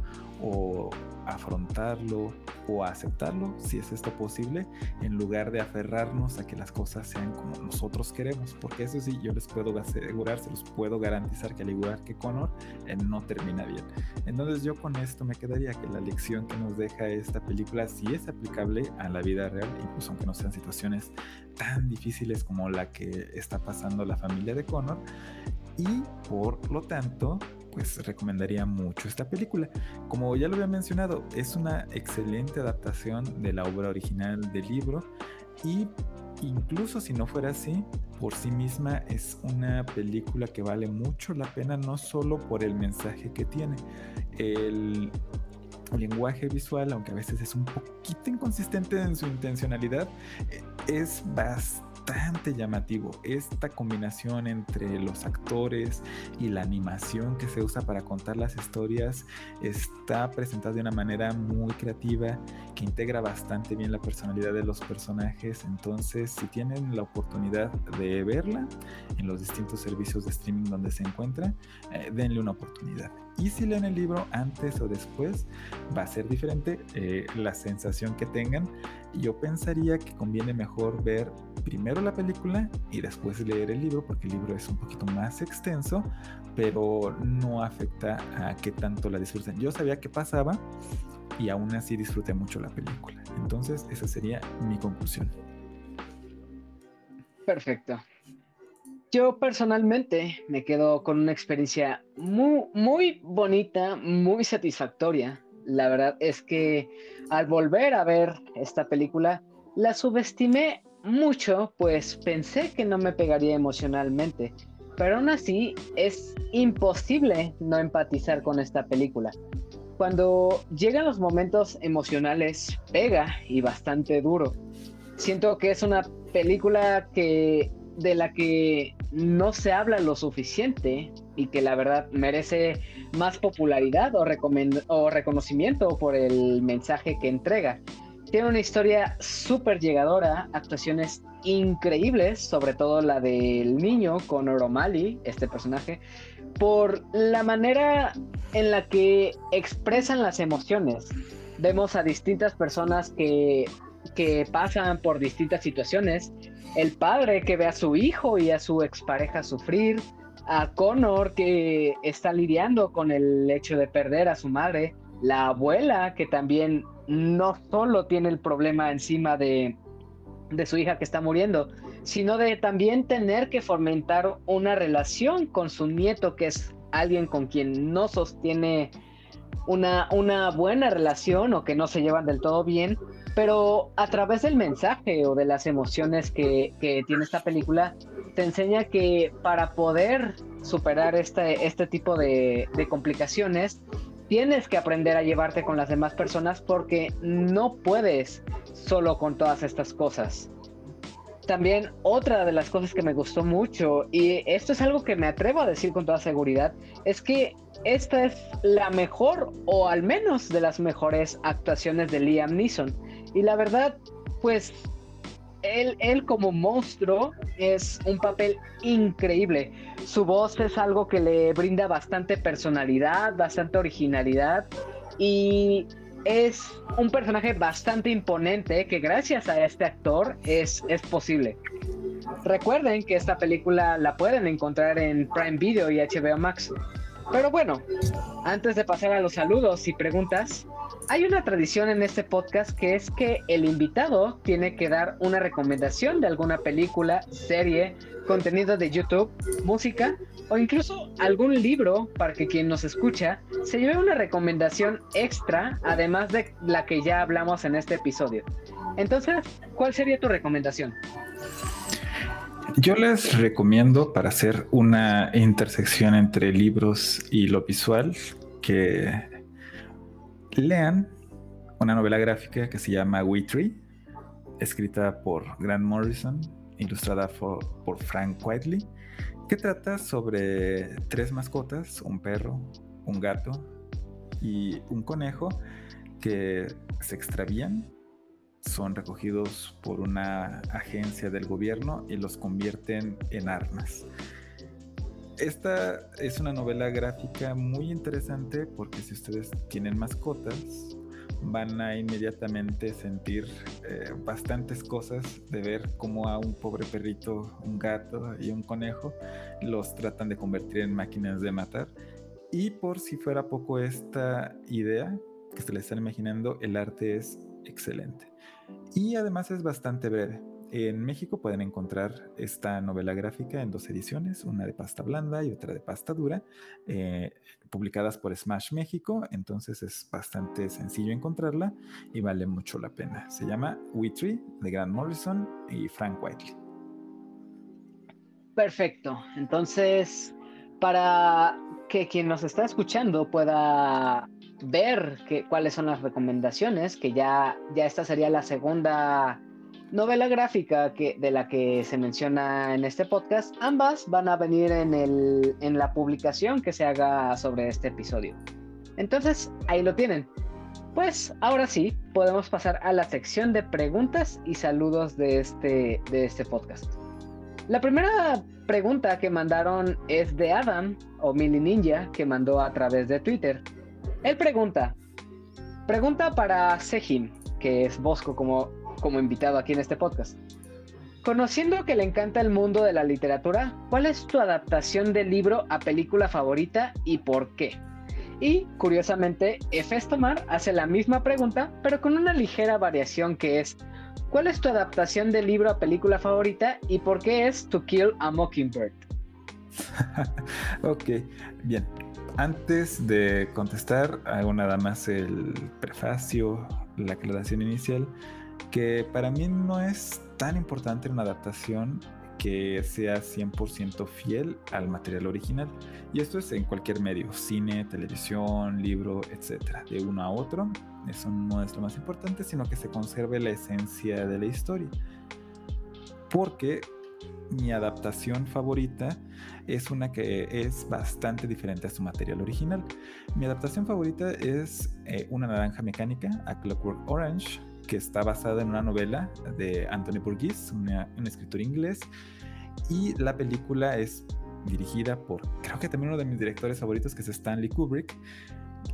o afrontarlo o aceptarlo, si es esto posible, en lugar de aferrarnos a que las cosas sean como nosotros queremos, porque eso sí, yo les puedo asegurar, se los puedo garantizar que al igual que Connor, eh, no termina bien. Entonces yo con esto me quedaría que la lección que nos deja esta película sí es aplicable a la vida real, incluso aunque no sean situaciones tan difíciles como la que está pasando la familia de Connor, y por lo tanto pues recomendaría mucho esta película. Como ya lo había mencionado, es una excelente adaptación de la obra original del libro y incluso si no fuera así, por sí misma es una película que vale mucho la pena, no solo por el mensaje que tiene. El lenguaje visual, aunque a veces es un poquito inconsistente en su intencionalidad, es bastante bastante llamativo. Esta combinación entre los actores y la animación que se usa para contar las historias está presentada de una manera muy creativa que integra bastante bien la personalidad de los personajes. Entonces, si tienen la oportunidad de verla en los distintos servicios de streaming donde se encuentra, eh, denle una oportunidad. Y si leen el libro antes o después, va a ser diferente eh, la sensación que tengan. Yo pensaría que conviene mejor ver primero la película y después leer el libro, porque el libro es un poquito más extenso, pero no afecta a qué tanto la disfruten. Yo sabía qué pasaba y aún así disfruté mucho la película. Entonces, esa sería mi conclusión. Perfecto. Yo personalmente me quedo con una experiencia muy, muy bonita, muy satisfactoria. La verdad es que al volver a ver esta película, la subestimé mucho, pues pensé que no me pegaría emocionalmente. Pero aún así es imposible no empatizar con esta película. Cuando llegan los momentos emocionales, pega y bastante duro. Siento que es una película que de la que no se habla lo suficiente y que la verdad merece más popularidad o, o reconocimiento por el mensaje que entrega. Tiene una historia súper llegadora, actuaciones increíbles, sobre todo la del niño con O'Malley, este personaje, por la manera en la que expresan las emociones. Vemos a distintas personas que, que pasan por distintas situaciones el padre que ve a su hijo y a su expareja sufrir, a Connor que está lidiando con el hecho de perder a su madre, la abuela que también no solo tiene el problema encima de, de su hija que está muriendo, sino de también tener que fomentar una relación con su nieto que es alguien con quien no sostiene una, una buena relación o que no se llevan del todo bien pero a través del mensaje o de las emociones que, tiene esta película, te enseña que para poder superar este, este tipo de, de complicaciones, tienes que aprender a llevarte con las demás personas porque no puedes solo con todas estas cosas. también otra de las cosas que me gustó mucho, y esto es algo que me atrevo a decir con toda seguridad, es que esta es la mejor, o al menos de las mejores actuaciones de Liam Neeson. Y la verdad, pues él, él, como monstruo es un papel increíble. Su voz es algo que le brinda bastante personalidad, bastante originalidad y es un personaje bastante imponente que gracias a este actor es, es posible. Recuerden que esta película la pueden encontrar en Prime Video y HBO Max. Pero bueno, antes de pasar a los saludos y preguntas, hay una tradición en este podcast que es que el invitado tiene que dar una recomendación de alguna película, serie, contenido de YouTube, música o incluso algún libro para que quien nos escucha se lleve una recomendación extra además de la que ya hablamos en este episodio. Entonces, ¿cuál sería tu recomendación? Yo les recomiendo para hacer una intersección entre libros y lo visual que lean una novela gráfica que se llama We Tree, escrita por Grant Morrison, ilustrada por, Frank Whiteley, que trata sobre tres mascotas, un perro, un gato y un conejo que se extravían son recogidos por una agencia del gobierno y los convierten en armas. Esta es una novela gráfica muy interesante porque si ustedes tienen mascotas, van a inmediatamente sentir eh, bastantes cosas de ver cómo a un pobre perrito, un gato y un conejo los tratan de convertir en máquinas de matar. Y por si fuera poco esta idea que se le están imaginando, el arte es excelente. Y además es bastante breve. En México pueden encontrar esta novela gráfica en dos ediciones, una de pasta blanda y otra de pasta dura, eh, publicadas por Smash México, entonces es bastante sencillo encontrarla y vale mucho la pena. Se llama We Tree de Grant Morrison y Frank Whiteley. Perfecto, entonces para que quien nos está escuchando pueda ver que, cuáles son las recomendaciones, que ya, ya esta sería la segunda novela gráfica que, de la que se menciona en este podcast. Ambas van a venir en, el, en la publicación que se haga sobre este episodio. Entonces, ahí lo tienen. Pues ahora sí, podemos pasar a la sección de preguntas y saludos de este, de este podcast. La primera pregunta que mandaron es de Adam, o Mini Ninja, que mandó a través de Twitter. Él pregunta, pregunta para Sejim, que es Bosco como, como invitado aquí en este podcast. Conociendo que le encanta el mundo de la literatura, ¿cuál es tu adaptación del libro a película favorita y por qué? Y curiosamente, Efes Tomar hace la misma pregunta, pero con una ligera variación que es, ¿cuál es tu adaptación del libro a película favorita y por qué es To Kill a Mockingbird? *laughs* ok, bien. Antes de contestar, hago nada más el prefacio, la aclaración inicial, que para mí no es tan importante una adaptación que sea 100% fiel al material original. Y esto es en cualquier medio, cine, televisión, libro, etc. De uno a otro, eso no es lo más importante, sino que se conserve la esencia de la historia. Porque mi adaptación favorita es una que es bastante diferente a su material original. Mi adaptación favorita es eh, Una naranja mecánica, A Clockwork Orange, que está basada en una novela de Anthony Burgess, un escritor inglés, y la película es dirigida por, creo que también uno de mis directores favoritos, que es Stanley Kubrick,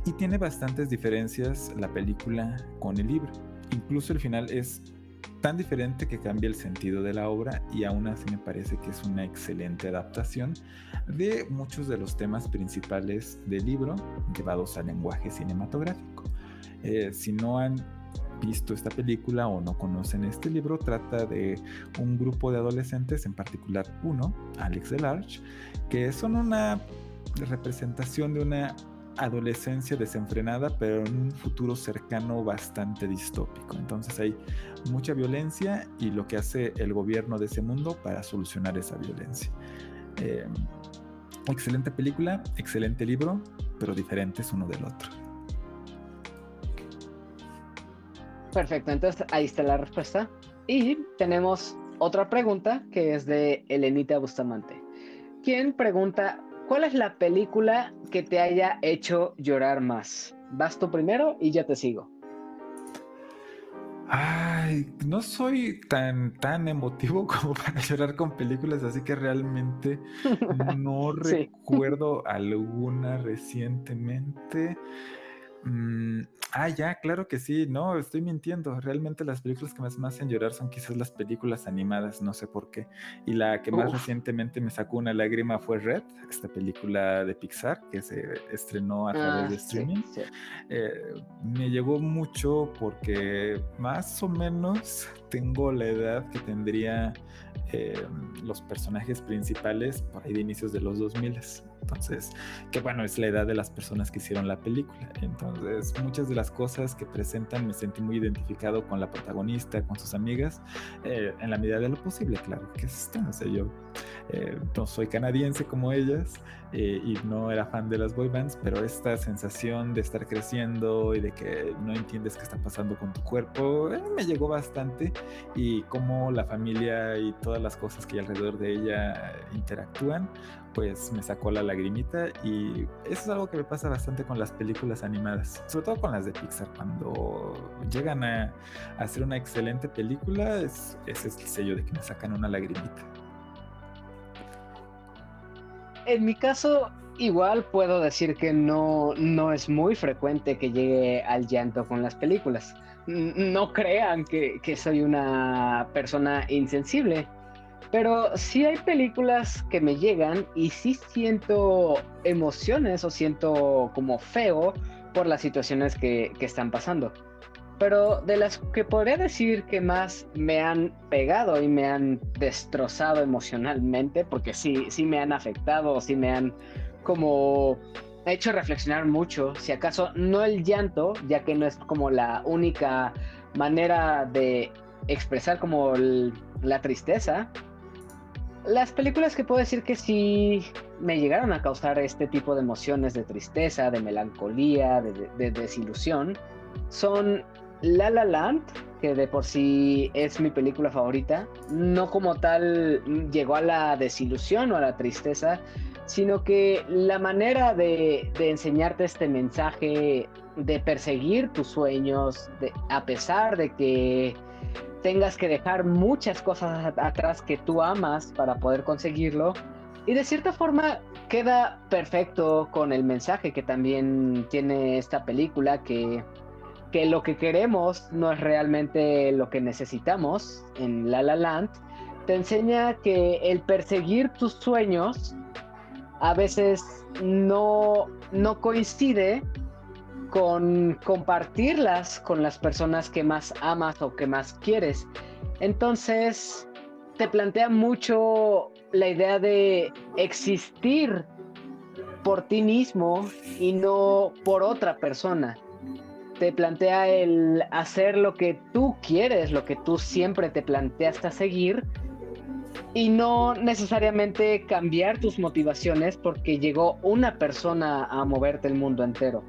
y tiene bastantes diferencias la película con el libro. Incluso el final es tan diferente que cambia el sentido de la obra y aún así me parece que es una excelente adaptación de muchos de los temas principales del libro llevados al lenguaje cinematográfico. Eh, si no han visto esta película o no conocen este libro, trata de un grupo de adolescentes, en particular uno, Alex Delarge, que son una representación de una adolescencia desenfrenada, pero en un futuro cercano bastante distópico. Entonces hay mucha violencia y lo que hace el gobierno de ese mundo para solucionar esa violencia. Eh, excelente película, excelente libro, pero diferentes uno del otro. Perfecto, entonces ahí está la respuesta. Y tenemos otra pregunta que es de Elenita Bustamante, quien pregunta, ¿cuál es la película que te haya hecho llorar más? Vas tú primero y ya te sigo. Ay, no soy tan, tan emotivo *laughs* como para llorar con películas, así que realmente *laughs* no recuerdo alguna recientemente. Mm, ah, ya, claro que sí, no, estoy mintiendo. Realmente las películas que más me hacen llorar son quizás las películas animadas, no sé por qué. Y la que más recientemente me sacó una lágrima fue Red, esta película de Pixar que se estrenó a través de ah, streaming. Eh, me llegó mucho porque más o menos tengo la edad que tendría eh, los personajes principales por ahí de inicios de los 2000. Entonces, que bueno, es la edad de las personas que hicieron la película. Entonces, muchas de las cosas que presentan me sentí muy identificado con la protagonista, con sus amigas, eh, en la medida de lo posible, claro, que es, no sé, yo eh, no soy canadiense como ellas eh, y no era fan de las boy bands, pero esta sensación de estar creciendo y de que no entiendes qué está pasando con tu cuerpo, me llegó bastante. Y cómo la familia y todas las cosas que hay alrededor de ella interactúan, pues me sacó la lagrimita. Y eso es algo que me pasa bastante con las películas animadas, sobre todo con las de Pixar, cuando llegan a, hacer una excelente película, es, es el sello de que me sacan una lagrimita. En mi caso, igual puedo decir que no, no es muy frecuente que llegue al llanto con las películas. No crean que, que soy una persona insensible pero sí hay películas que me llegan y sí siento emociones o siento como feo por las situaciones que, están pasando. Pero de las que podría decir que más me han pegado y me han destrozado emocionalmente, porque sí, sí me han afectado, sí me han como hecho reflexionar mucho, si acaso no el llanto, ya que no es como la única manera de expresar como la tristeza, las películas que puedo decir que sí me llegaron a causar este tipo de emociones de tristeza, de melancolía, de, desilusión, son La La Land, que de por sí es mi película favorita, no como tal llegó a la desilusión o a la tristeza, sino que la manera de, enseñarte este mensaje de perseguir tus sueños, de, a pesar de que tengas que dejar muchas cosas atrás que tú amas para poder conseguirlo. Y de cierta forma queda perfecto con el mensaje que también tiene esta película, que, que lo que queremos no es realmente lo que necesitamos en La La Land. Te enseña que el perseguir tus sueños a veces no, no coincide con compartirlas con las personas que más amas o que más quieres. Entonces, te plantea mucho la idea de existir por ti mismo y no por otra persona. Te plantea el hacer lo que tú quieres, lo que tú siempre te planteaste a seguir y no necesariamente cambiar tus motivaciones porque llegó una persona a moverte el mundo entero.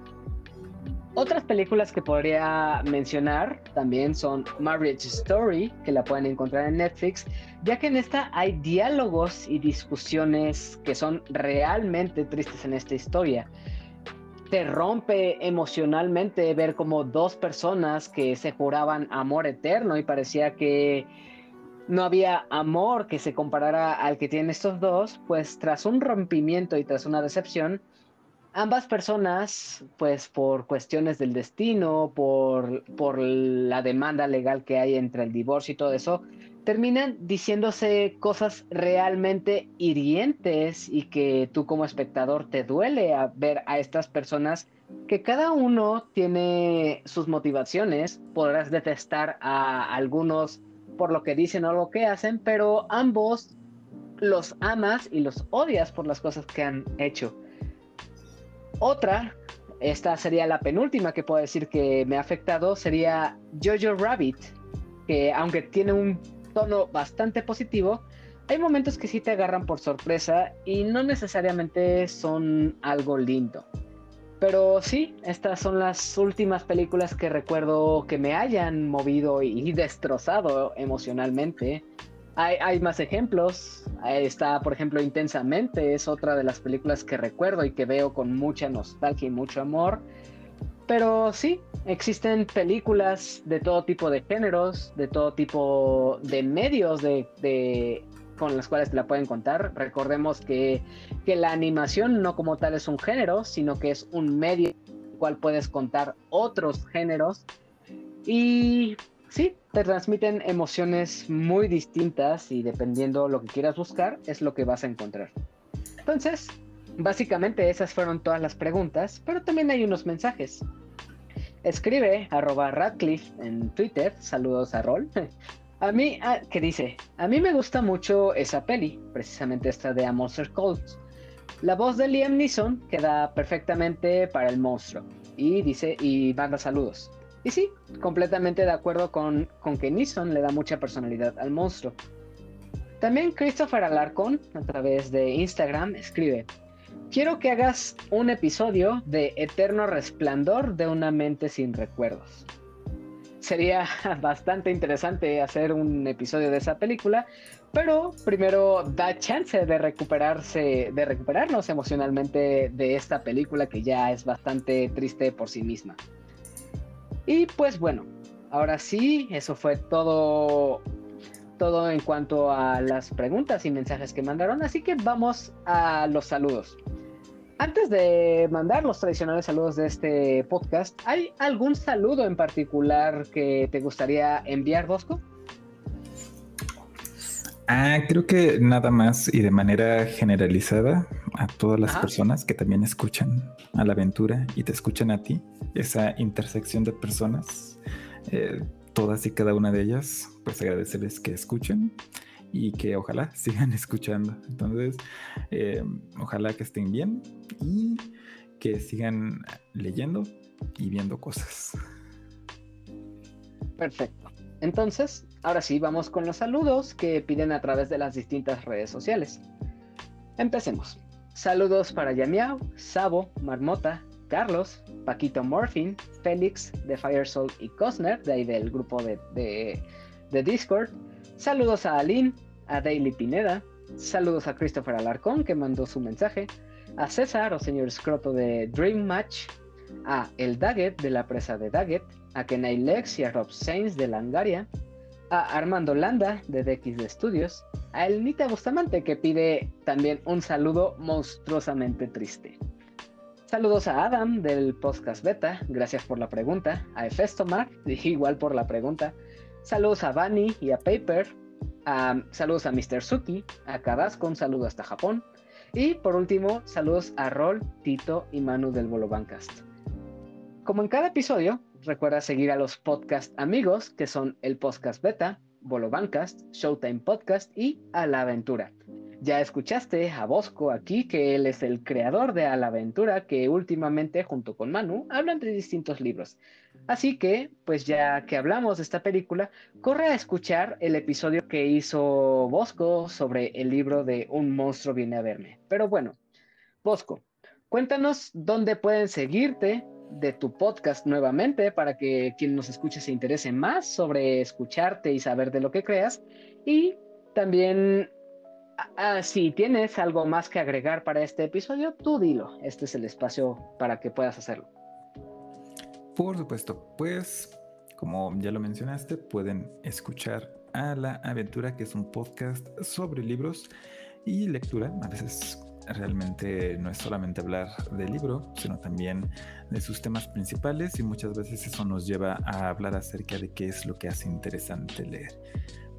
Otras películas que podría mencionar también son Marriage Story, que la pueden encontrar en Netflix, ya que en esta hay diálogos y discusiones que son realmente tristes en esta historia. Te rompe emocionalmente ver como dos personas que se juraban amor eterno y parecía que no había amor que se comparara al que tienen estos dos, pues tras un rompimiento y tras una decepción, ambas personas, pues por cuestiones del destino, por, por la demanda legal que hay entre el divorcio y todo eso, terminan diciéndose cosas realmente hirientes y que tú como espectador te duele a ver a estas personas que cada uno tiene sus motivaciones, podrás detestar a algunos por lo que dicen o lo que hacen, pero ambos los amas y los odias por las cosas que han hecho. Otra, esta sería la penúltima que puedo decir que me ha afectado, sería Jojo Rabbit, que aunque tiene un tono bastante positivo, hay momentos que sí te agarran por sorpresa y no necesariamente son algo lindo. Pero sí, estas son las últimas películas que recuerdo que me hayan movido y destrozado emocionalmente. hay, más ejemplos. está, por ejemplo, Intensamente, es otra de las películas que recuerdo y que veo con mucha nostalgia y mucho amor. Pero sí, existen películas de todo tipo de géneros, de todo tipo de medios de, con las cuales te la pueden contar. Recordemos que, que, la animación no como tal es un género, sino que es un medio en el cual puedes contar otros géneros. Y sí, te transmiten emociones muy distintas y dependiendo lo que quieras buscar, es lo que vas a encontrar. Entonces, básicamente esas fueron todas las preguntas, pero también hay unos mensajes. Escribe arroba Radcliffe en Twitter, saludos a Rol. *laughs* A mí, ah, ¿qué dice? A mí me gusta mucho esa peli, precisamente esta de A Monster Calls. La voz de Liam Neeson queda perfectamente para el monstruo. Y dice, y manda saludos. Y sí, completamente de acuerdo con, con que Neeson le da mucha personalidad al monstruo. También Christopher Alarcón, a través de Instagram, escribe, quiero que hagas un episodio de Eterno Resplandor de una mente sin recuerdos. Sería *laughs* bastante interesante hacer un episodio de esa película, pero primero da chance de recuperarse, de recuperarnos emocionalmente de esta película que ya es bastante triste por sí misma. Y pues bueno, ahora sí, eso fue todo todo en cuanto a las preguntas y mensajes que mandaron, así que vamos a los saludos. Antes de mandar los tradicionales saludos de este podcast, ¿hay algún saludo en particular que te gustaría enviar, Bosco? Ah, creo que nada más y de manera generalizada a todas las personas que también escuchan a la aventura y te escuchan a ti, esa intersección de personas, eh, todas y cada una de ellas, pues agradecerles que escuchen y que ojalá *laughs* sigan escuchando. Entonces, eh, ojalá que estén bien y que sigan leyendo y viendo cosas. Perfecto. Entonces, ahora sí, vamos con los saludos que piden a través de las distintas redes sociales. Empecemos. Saludos para Yamiao, Sabo, Marmota, Carlos, Paquito Morphin, Félix de Firesoul y Cosner, de ahí del grupo de, de, Discord. Saludos a Aline, a Daily Pineda. Saludos a Christopher Alarcón que mandó su mensaje. A César o señor Scroto de Dream Match. A El Daggett de la presa de Daggett a Kenai Lex y a Rob Sainz de Langaria, a Armando Landa de DX de Estudios, a Elnita Bustamante que pide también un saludo monstruosamente triste. Saludos a Adam del podcast Beta, gracias por la pregunta, a Efestomar, *laughs* igual por la pregunta. Saludos a Bunny y a Paper, saludos a Mr. Suki, a Cadasco, un saludo hasta Japón. Y por último, saludos a Rol, Tito y Manu del Bolobancast. Como en cada episodio, recuerda seguir a los podcast amigos, que son el Podcast Beta, Bolobancast, Showtime Podcast y A la Aventura. Ya escuchaste a Bosco aquí, que él es el creador de A la Aventura, que últimamente, junto con Manu, hablan de distintos libros. Así que, pues ya que hablamos de esta película, corre a escuchar el episodio que hizo Bosco sobre el libro de Un monstruo viene a verme. Pero bueno, Bosco, cuéntanos dónde pueden seguirte, de tu podcast nuevamente para que quien nos escuche se interese más sobre escucharte y saber de lo que creas. Y también, si tienes algo más que agregar para este episodio, tú dilo. Este es el espacio para que puedas hacerlo. Por supuesto, pues como ya lo mencionaste, pueden escuchar a La Aventura, que es un podcast sobre libros y lectura. A veces realmente no es solamente hablar del libro, sino también de sus temas principales y muchas veces eso nos lleva a hablar acerca de qué es lo que hace interesante leer.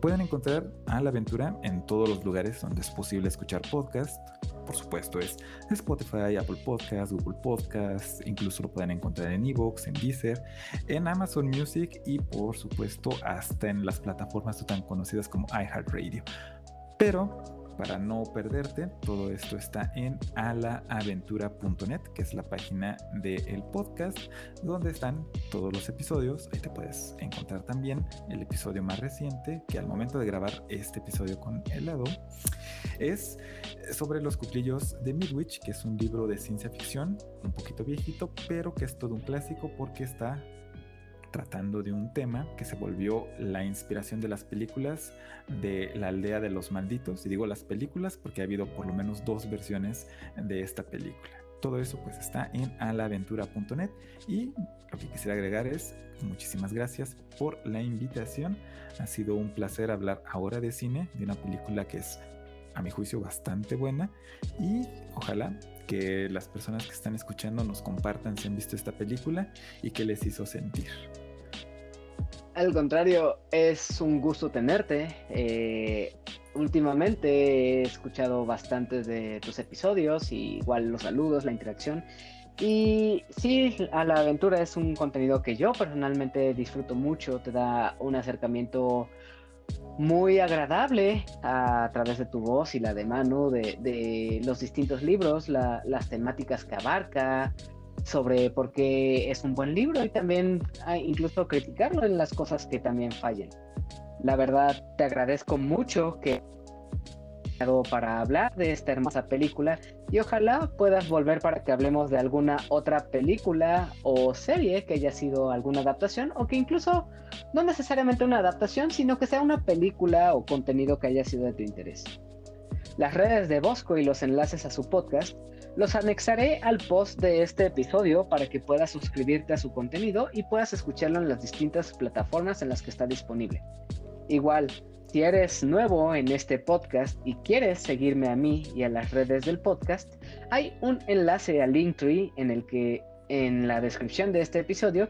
Pueden encontrar a la aventura en todos los lugares donde es posible escuchar podcast. Por supuesto es Spotify, Apple Podcasts, Google Podcasts, incluso lo pueden encontrar en Evox, en Deezer, en Amazon Music y por supuesto hasta en las plataformas tan conocidas como iHeartRadio. Pero para no perderte, todo esto está en alaaventura.net, que es la página del podcast, donde están todos los episodios. Ahí te puedes encontrar también el episodio más reciente, que al momento de grabar este episodio con helado, es sobre los cuclillos de Midwich, que es un libro de ciencia ficción, un poquito viejito, pero que es todo un clásico porque está tratando de un tema que se volvió la inspiración de las películas de la aldea de los malditos. Y digo las películas porque ha habido por lo menos dos versiones de esta película. Todo eso pues está en alaventura.net y lo que quisiera agregar es muchísimas gracias por la invitación. Ha sido un placer hablar ahora de cine, de una película que es a mi juicio bastante buena y ojalá que las personas que están escuchando nos compartan si han visto esta película y qué les hizo sentir. Al contrario, es un gusto tenerte. Eh, últimamente he escuchado bastantes de tus episodios, y igual los saludos, la interacción. Y sí, a la aventura es un contenido que yo personalmente disfruto mucho, te da un acercamiento muy agradable a, través de tu voz y la de Manu, de, los distintos libros, las temáticas que abarca, sobre por qué es un buen libro y también incluso criticarlo en las cosas que también fallen. La verdad, te agradezco mucho que para hablar de esta hermosa película y ojalá puedas volver para que hablemos de alguna otra película o serie que haya sido alguna adaptación o que incluso no necesariamente una adaptación, sino que sea una película o contenido que haya sido de tu interés. Las redes de Bosco y los enlaces a su podcast los anexaré al post de este episodio para que puedas suscribirte a su contenido y puedas escucharlo en las distintas plataformas en las que está disponible. Igual, si eres nuevo en este podcast y quieres seguirme a mí y a las redes del podcast, hay un enlace a Linktree en el que en la descripción de este episodio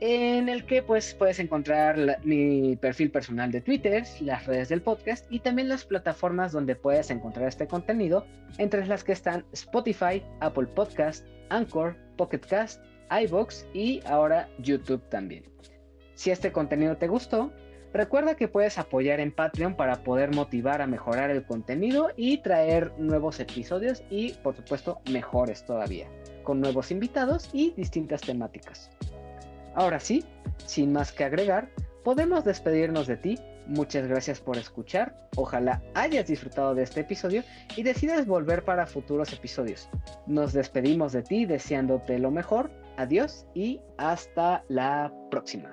en el que pues puedes encontrar mi perfil personal de Twitter, las redes del podcast y también las plataformas donde puedes encontrar este contenido, entre las que están Spotify, Apple Podcast, Anchor, Pocket Cast, iBox y ahora YouTube también. Si este contenido te gustó, Recuerda que puedes apoyar en Patreon para poder motivar a mejorar el contenido y traer nuevos episodios y por supuesto mejores todavía, con nuevos invitados y distintas temáticas. Ahora sí, sin más que agregar, podemos despedirnos de ti. Muchas gracias por escuchar. Ojalá hayas disfrutado de este episodio y decidas volver para futuros episodios. Nos despedimos de ti deseándote lo mejor. Adiós y hasta la próxima.